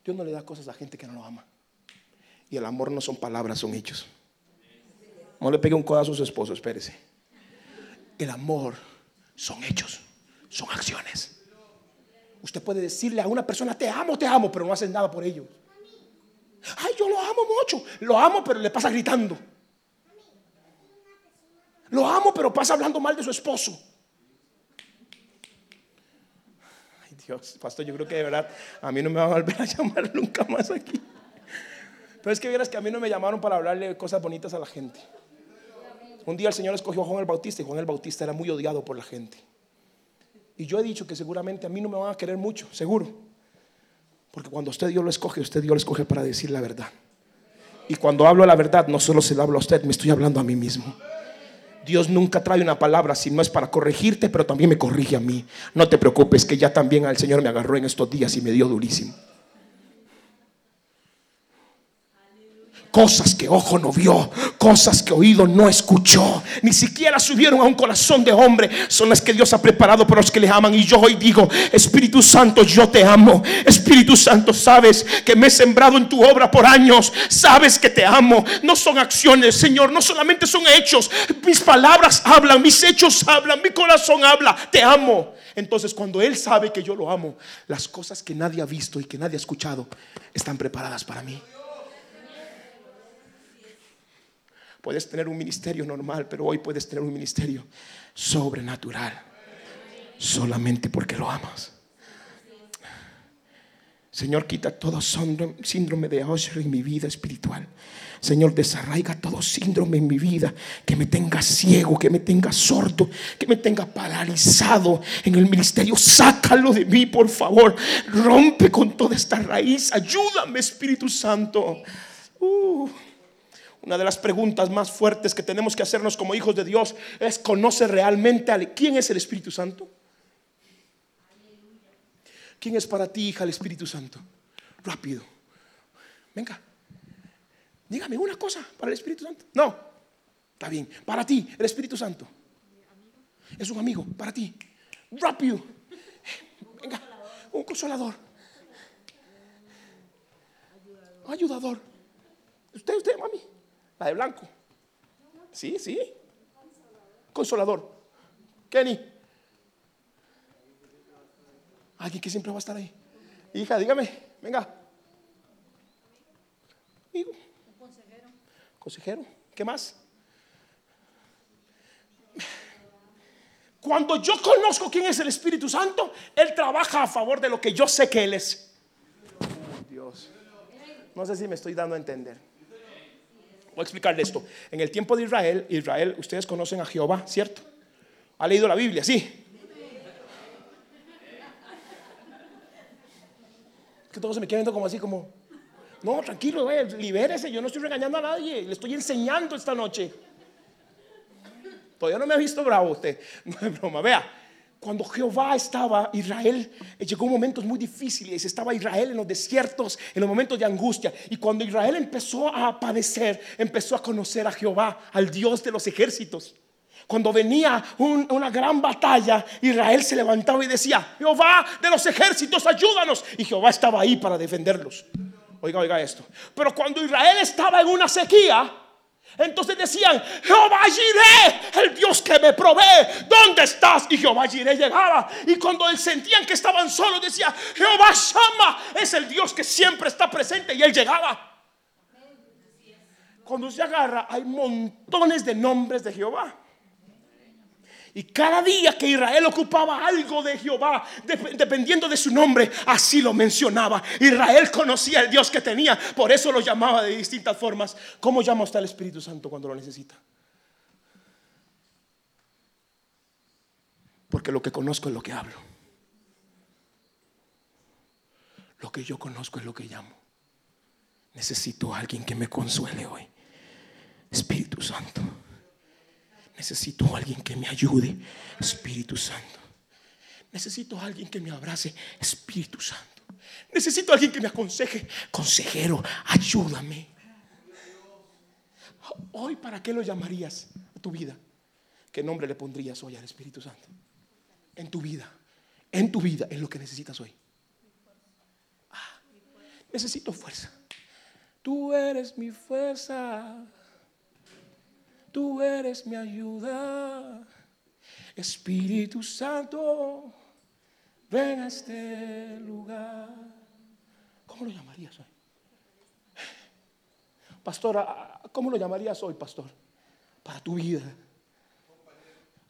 Dios no le da cosas a gente que no lo ama. Y el amor no son palabras, son hechos. No le pegue un codazo a su esposo, espérese. El amor son hechos, son acciones. Usted puede decirle a una persona, te amo, te amo, pero no hace nada por ello. Ay, yo lo amo mucho. Lo amo, pero le pasa gritando. Lo amo, pero pasa hablando mal de su esposo. Ay, Dios, pastor, yo creo que de verdad a mí no me van a volver a *laughs* llamar nunca más aquí. Pero es que vieras que a mí no me llamaron para hablarle cosas bonitas a la gente. Un día el Señor escogió a Juan el Bautista y Juan el Bautista era muy odiado por la gente. Y yo he dicho que seguramente a mí no me van a querer mucho, seguro. Porque cuando usted Dios lo escoge, usted Dios lo escoge para decir la verdad. Y cuando hablo la verdad, no solo se lo hablo a usted, me estoy hablando a mí mismo. Dios nunca trae una palabra si no es para corregirte, pero también me corrige a mí. No te preocupes, que ya también al Señor me agarró en estos días y me dio durísimo. Cosas que ojo no vio, cosas que oído no escuchó, ni siquiera subieron a un corazón de hombre, son las que Dios ha preparado para los que le aman. Y yo hoy digo, Espíritu Santo, yo te amo. Espíritu Santo, sabes que me he sembrado en tu obra por años, sabes que te amo. No son acciones, Señor, no solamente son hechos. Mis palabras hablan, mis hechos hablan, mi corazón habla, te amo. Entonces cuando Él sabe que yo lo amo, las cosas que nadie ha visto y que nadie ha escuchado están preparadas para mí. Puedes tener un ministerio normal, pero hoy puedes tener un ministerio sobrenatural. Solamente porque lo amas. Señor, quita todo síndrome de Usher en mi vida espiritual. Señor, desarraiga todo síndrome en mi vida que me tenga ciego, que me tenga sordo, que me tenga paralizado en el ministerio. Sácalo de mí, por favor. Rompe con toda esta raíz. Ayúdame, Espíritu Santo. Uh. Una de las preguntas más fuertes que tenemos que hacernos como hijos de Dios es conoce realmente a quién es el Espíritu Santo. ¿Quién es para ti, hija, el Espíritu Santo? Rápido. Venga. Dígame una cosa para el Espíritu Santo. No, está bien. Para ti, el Espíritu Santo. Es un amigo, para ti. Rápido. Venga, un consolador. Ayudador. Usted, usted, mami. De blanco. Sí, sí. Consolador. Kenny. Alguien que siempre va a estar ahí. Hija, dígame, venga. Consejero. Consejero. ¿Qué más? Cuando yo conozco quién es el Espíritu Santo, Él trabaja a favor de lo que yo sé que Él es. Dios. No sé si me estoy dando a entender. Voy a explicarle esto. En el tiempo de Israel, Israel, ustedes conocen a Jehová, ¿cierto? ¿Ha leído la Biblia? Sí. que todos se me quedan viendo como así, como, no, tranquilo, libérese, yo no estoy regañando a nadie, le estoy enseñando esta noche. Todavía no me ha visto bravo usted, *laughs* no es broma, vea. Cuando Jehová estaba, Israel, eh, llegó momentos muy difíciles, estaba Israel en los desiertos, en los momentos de angustia. Y cuando Israel empezó a padecer, empezó a conocer a Jehová, al Dios de los ejércitos. Cuando venía una gran batalla, Israel se levantaba y decía, Jehová de los ejércitos, ayúdanos. Y Jehová estaba ahí para defenderlos. Oiga, oiga esto. Pero cuando Israel estaba en una sequía, entonces decían, Jehová Jireh, el Dios que me provee, ¿dónde estás? Y Jehová Jireh llegaba. Y cuando él sentían que estaban solos, decía, Jehová Shama es el Dios que siempre está presente. Y él llegaba. Cuando se agarra, hay montones de nombres de Jehová. Y cada día que Israel ocupaba algo de Jehová, dependiendo de su nombre, así lo mencionaba. Israel conocía el Dios que tenía, por eso lo llamaba de distintas formas. ¿Cómo llama usted al Espíritu Santo cuando lo necesita? Porque lo que conozco es lo que hablo. Lo que yo conozco es lo que llamo. Necesito a alguien que me consuele hoy. Espíritu Santo. Necesito a alguien que me ayude, Espíritu Santo. Necesito a alguien que me abrace, Espíritu Santo. Necesito a alguien que me aconseje, consejero, ayúdame. Hoy, ¿para qué lo llamarías a tu vida? ¿Qué nombre le pondrías hoy al Espíritu Santo? En tu vida, en tu vida, es lo que necesitas hoy. Ah, necesito fuerza. Tú eres mi fuerza. Tú eres mi ayuda. Espíritu Santo, ven a este lugar. ¿Cómo lo llamarías hoy? Pastora, ¿cómo lo llamarías hoy, pastor? Para tu vida.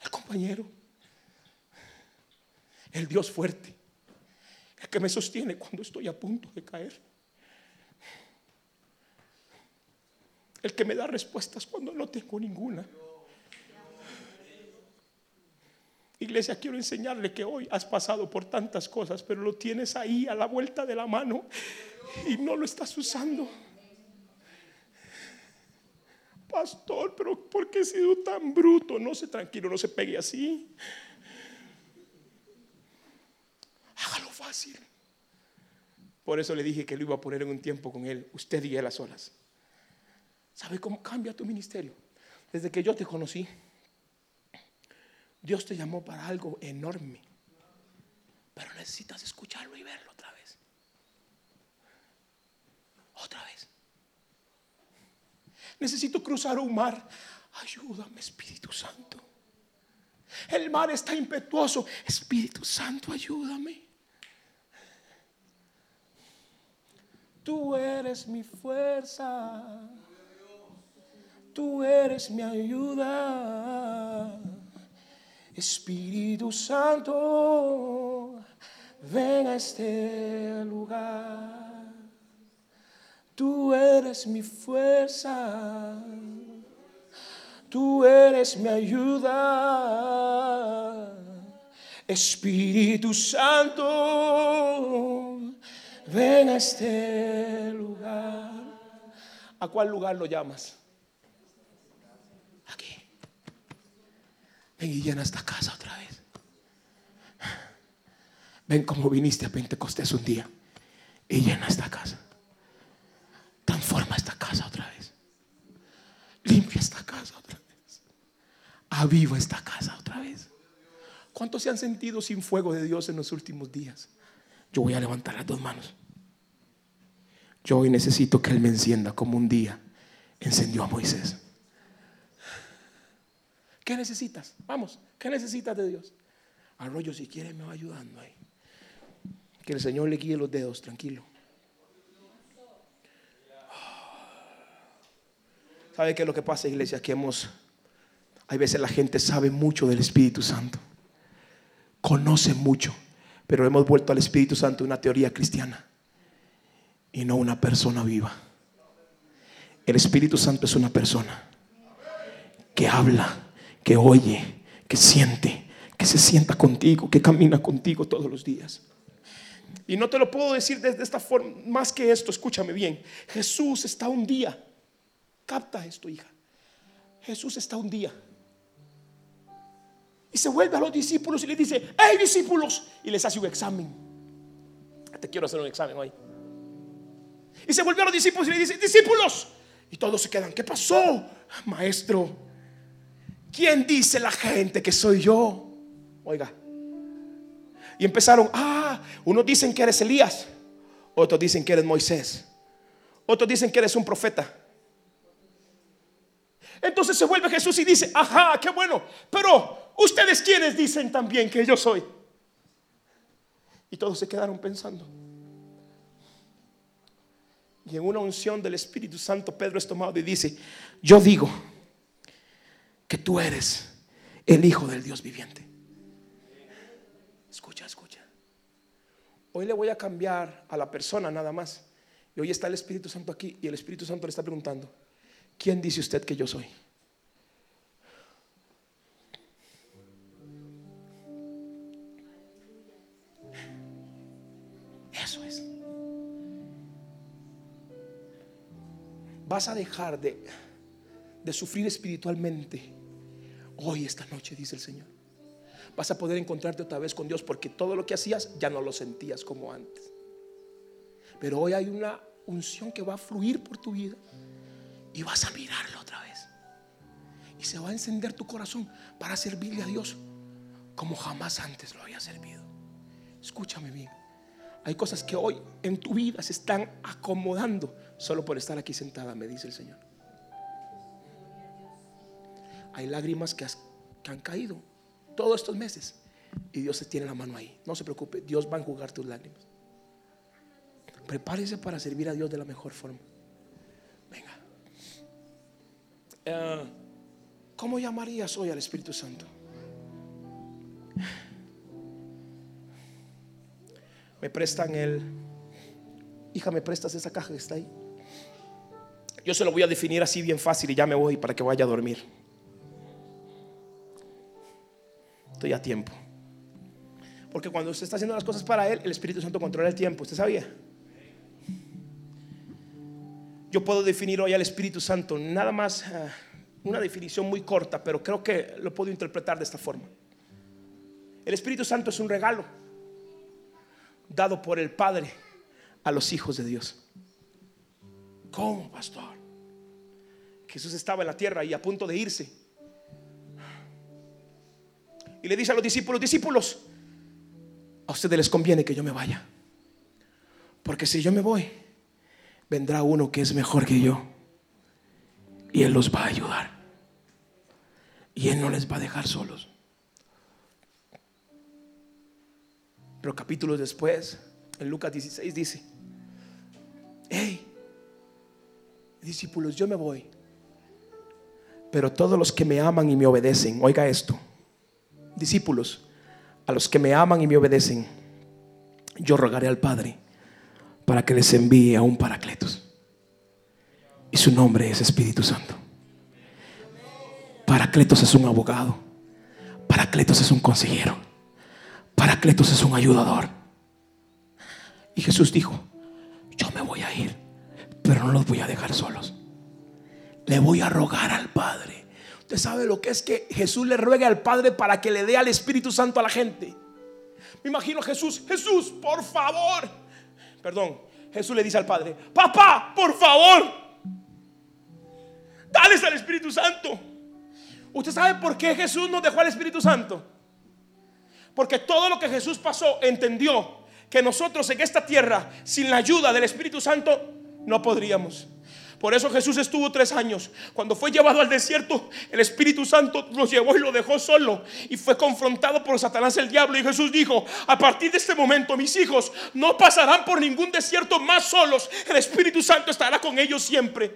El compañero. El Dios fuerte. El que me sostiene cuando estoy a punto de caer. El que me da respuestas cuando no tengo ninguna. Iglesia, quiero enseñarle que hoy has pasado por tantas cosas, pero lo tienes ahí a la vuelta de la mano y no lo estás usando. Pastor, pero ¿por qué he sido tan bruto? No se tranquilo, no se pegue así. Hágalo fácil. Por eso le dije que lo iba a poner en un tiempo con él, usted y él a solas. ¿Sabe cómo cambia tu ministerio? Desde que yo te conocí, Dios te llamó para algo enorme. Pero necesitas escucharlo y verlo otra vez. Otra vez. Necesito cruzar un mar. Ayúdame, Espíritu Santo. El mar está impetuoso. Espíritu Santo, ayúdame. Tú eres mi fuerza tú eres mi ayuda. Espíritu Santo, ven a este lugar. Tú eres mi fuerza, tú eres mi ayuda. Espíritu Santo, ven a este lugar. ¿A cuál lugar lo llamas? Ven y llena esta casa otra vez. Ven como viniste a Pentecostés un día y llena esta casa. Transforma esta casa otra vez. Limpia esta casa otra vez. Aviva esta casa otra vez. ¿Cuántos se han sentido sin fuego de Dios en los últimos días? Yo voy a levantar las dos manos. Yo hoy necesito que Él me encienda como un día encendió a Moisés. ¿Qué necesitas? Vamos, ¿qué necesitas de Dios? Arroyo, si quiere, me va ayudando ahí. Que el Señor le guíe los dedos, tranquilo. ¿Sabe qué es lo que pasa, iglesia? Que hemos, hay veces la gente sabe mucho del Espíritu Santo, conoce mucho, pero hemos vuelto al Espíritu Santo una teoría cristiana y no una persona viva. El Espíritu Santo es una persona que habla, que oye, que siente, que se sienta contigo, que camina contigo todos los días. Y no te lo puedo decir desde esta forma, más que esto, escúchame bien. Jesús está un día, capta esto, hija. Jesús está un día. Y se vuelve a los discípulos y le dice, hey discípulos, y les hace un examen. Te quiero hacer un examen hoy. Y se vuelve a los discípulos y le dice, discípulos. Y todos se quedan, ¿qué pasó, maestro? ¿Quién dice la gente que soy yo? Oiga. Y empezaron, ah, unos dicen que eres Elías, otros dicen que eres Moisés, otros dicen que eres un profeta. Entonces se vuelve Jesús y dice, ajá, qué bueno, pero ustedes quienes dicen también que yo soy. Y todos se quedaron pensando. Y en una unción del Espíritu Santo, Pedro es tomado y dice, yo digo que tú eres el Hijo del Dios viviente. Escucha, escucha. Hoy le voy a cambiar a la persona nada más. Y hoy está el Espíritu Santo aquí y el Espíritu Santo le está preguntando, ¿quién dice usted que yo soy? vas a dejar de, de sufrir espiritualmente hoy, esta noche, dice el Señor. Vas a poder encontrarte otra vez con Dios porque todo lo que hacías ya no lo sentías como antes. Pero hoy hay una unción que va a fluir por tu vida y vas a mirarlo otra vez. Y se va a encender tu corazón para servirle a Dios como jamás antes lo había servido. Escúchame bien. Hay cosas que hoy en tu vida se están acomodando solo por estar aquí sentada, me dice el Señor. Hay lágrimas que, han caído todos estos meses y Dios se tiene la mano ahí. No se preocupe, Dios va a enjugar tus lágrimas. Prepárese para servir a Dios de la mejor forma. Venga. Eh, ¿Cómo llamarías hoy al Espíritu Santo? Me prestan el... Hija, ¿me prestas esa caja que está ahí? Yo se lo voy a definir así bien fácil y ya me voy para que vaya a dormir. Estoy a tiempo. Porque cuando usted está haciendo las cosas para Él, el Espíritu Santo controla el tiempo. ¿Usted sabía? Yo puedo definir hoy al Espíritu Santo nada más ah, una definición muy corta, pero creo que lo puedo interpretar de esta forma. El Espíritu Santo es un regalo dado por el Padre a los hijos de Dios. ¿Cómo, pastor? Jesús estaba en la tierra y a punto de irse. Y le dice a los discípulos, discípulos, a ustedes les conviene que yo me vaya. Porque si yo me voy, vendrá uno que es mejor que yo. Y Él los va a ayudar. Y Él no les va a dejar solos. Pero capítulos después, en Lucas 16 dice, hey, discípulos, yo me voy. Pero todos los que me aman y me obedecen, oiga esto, discípulos, a los que me aman y me obedecen, yo rogaré al Padre para que les envíe a un paracletos. Y su nombre es Espíritu Santo. Paracletos es un abogado. Paracletos es un consejero. Paracletos es un ayudador. Y Jesús dijo, yo me voy a ir pero no los voy a dejar solos. Le voy a rogar al Padre. Usted sabe lo que es que Jesús le ruegue al Padre para que le dé al Espíritu Santo a la gente. Me imagino a Jesús, Jesús, por favor. Perdón, Jesús le dice al Padre, papá, por favor, dales al Espíritu Santo. ¿Usted sabe por qué Jesús nos dejó al Espíritu Santo? Porque todo lo que Jesús pasó entendió que nosotros en esta tierra, sin la ayuda del Espíritu Santo, no podríamos. Por eso Jesús estuvo tres años. Cuando fue llevado al desierto, el Espíritu Santo lo llevó y lo dejó solo. Y fue confrontado por Satanás el diablo. Y Jesús dijo, a partir de este momento mis hijos no pasarán por ningún desierto más solos. El Espíritu Santo estará con ellos siempre.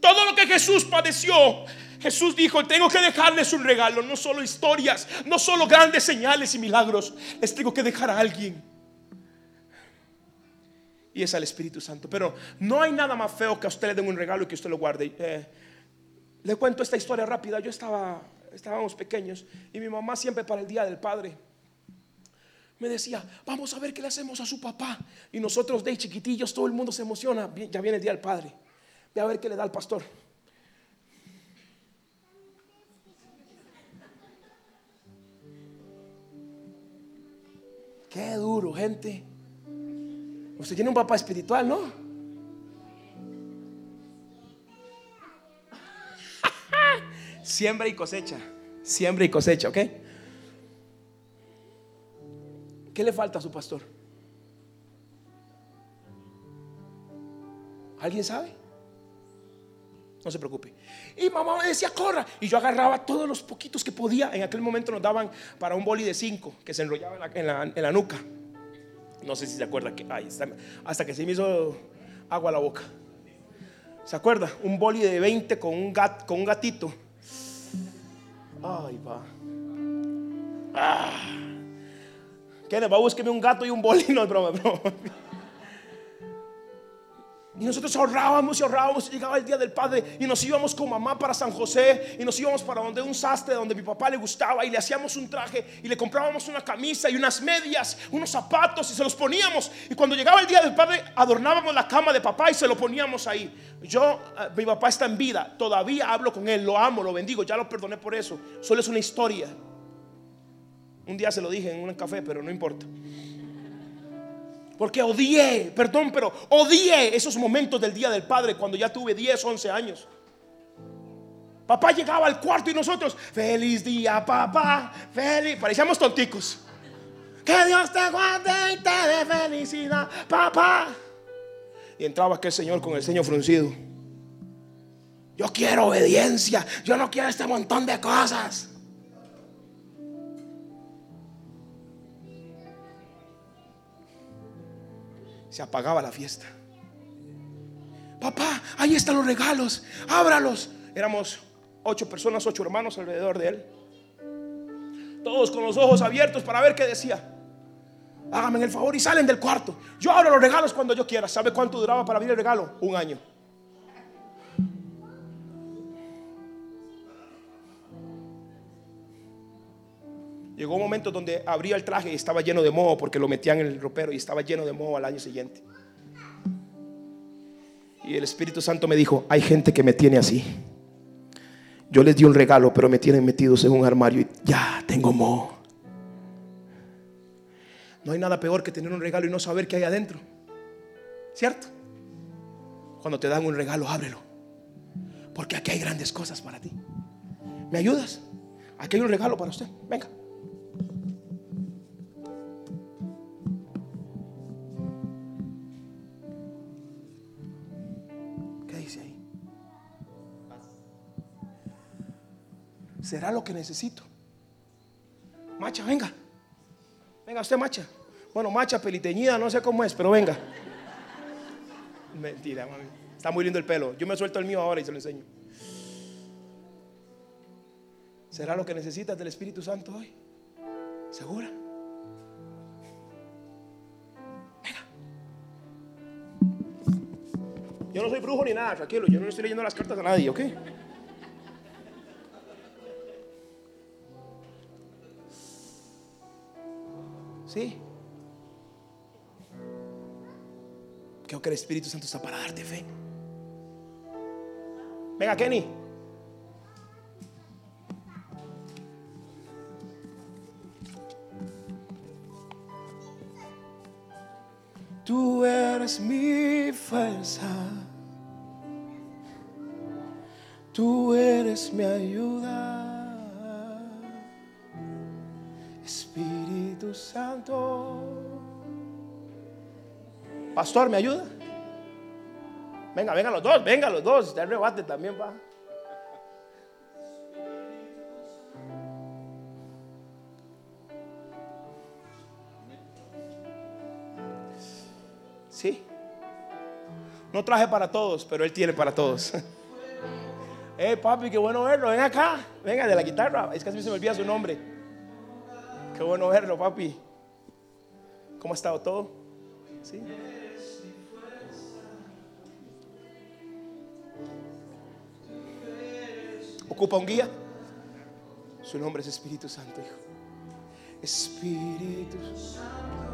Todo lo que Jesús padeció, Jesús dijo, tengo que dejarles un regalo, no solo historias, no solo grandes señales y milagros, les tengo que dejar a alguien y es al Espíritu Santo. Pero no hay nada más feo que a usted le den un regalo y que usted lo guarde. Eh, le cuento esta historia rápida. Yo estaba, estábamos pequeños y mi mamá siempre para el Día del Padre me decía, vamos a ver qué le hacemos a su papá. Y nosotros de chiquitillos, todo el mundo se emociona. Ya viene el Día del Padre. Ve a ver qué le da al pastor. Qué duro, gente. Usted tiene un papá espiritual, ¿no? *laughs* siembra y cosecha. Siembra y cosecha, ¿ok? ¿Qué le falta a su pastor? ¿Alguien sabe? No se preocupe. Y mamá me decía, corra. Y yo agarraba todos los poquitos que podía. En aquel momento nos daban para un boli de cinco que se enrollaba en la nuca. No sé si se acuerda que hasta que se me hizo agua a la boca. ¿Se acuerda? Un boli de 20 con un, gat, con un gatito. Ay, va. Ah. ¿Qué? Va buscarme un gato y un boli. *laughs* No es broma. Y nosotros ahorrábamos y ahorrábamos llegaba el día del padre y nos íbamos con mamá para San José y nos íbamos para donde un sastre donde mi papá le gustaba y le hacíamos un traje y le comprábamos una camisa y unas medias, unos zapatos y se los poníamos. Y cuando llegaba el día del padre adornábamos la cama de papá y se lo poníamos ahí. Yo, eh, mi papá está en vida, todavía hablo con él, lo amo, lo bendigo, ya lo perdoné por eso. Solo es una historia. Un día se lo dije en un café, pero no importa. Porque odié, perdón, pero odié esos momentos del Día del Padre cuando ya tuve 10, 11 años. Papá llegaba al cuarto y nosotros, feliz día, papá, feliz. Parecíamos tonticos. Que Dios te guarde y te dé felicidad, papá. Y entraba aquel señor con el ceño fruncido. Yo quiero obediencia. Yo no quiero este montón de cosas. Se apagaba la fiesta. Papá, ahí están los regalos, ábralos. Éramos ocho personas, ocho hermanos alrededor de él. Todos con los ojos abiertos para ver qué decía. Hágame el favor y salen del cuarto. Yo abro los regalos cuando yo quiera. ¿Sabe cuánto duraba para abrir el regalo? Un año. Llegó un momento donde abría el traje y estaba lleno de moho porque lo metían en el ropero y estaba lleno de moho al año siguiente. Y el Espíritu Santo me dijo, hay gente que me tiene así. Yo les di un regalo, pero me tienen metidos en un armario y ya tengo moho. No hay nada peor que tener un regalo y no saber qué hay adentro. ¿Cierto? Cuando te dan un regalo, ábrelo. Porque aquí hay grandes cosas para ti. ¿Me ayudas? Aquí hay un regalo para usted. Venga. Será lo que necesito. Macha, venga. Venga usted, macha. Bueno, macha, peliteñida, no sé cómo es, pero venga. Mentira, mami. Está muy lindo el pelo. Yo me suelto el mío ahora y se lo enseño. ¿Será lo que necesitas del Espíritu Santo hoy? ¿Segura? Venga. Yo no soy brujo ni nada, tranquilo. Yo no estoy leyendo las cartas a nadie, ¿ok? Sí. Creo que el Espíritu Santo está para darte fe. Venga, Kenny. Tú eres mi fuerza. Tú eres mi ayuda. Pastor, ¿me ayuda? Venga, venga los dos, venga los dos. El rebate también, va. Sí. No traje para todos, pero Él tiene para todos. *laughs* Eh, papi, qué bueno verlo. Ven acá. Venga, de la guitarra. Es que así se me olvida su nombre. Qué bueno verlo, papi. ¿Cómo ha estado todo? ¿Sí? ¿Ocupa un guía? Su nombre es Espíritu Santo, hijo. Espíritu Santo.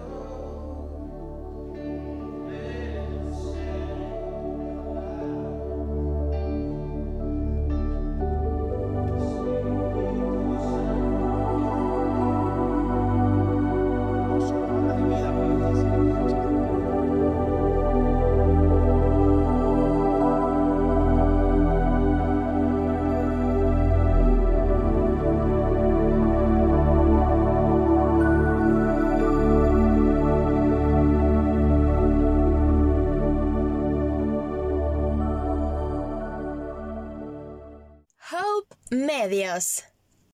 Hope Medios.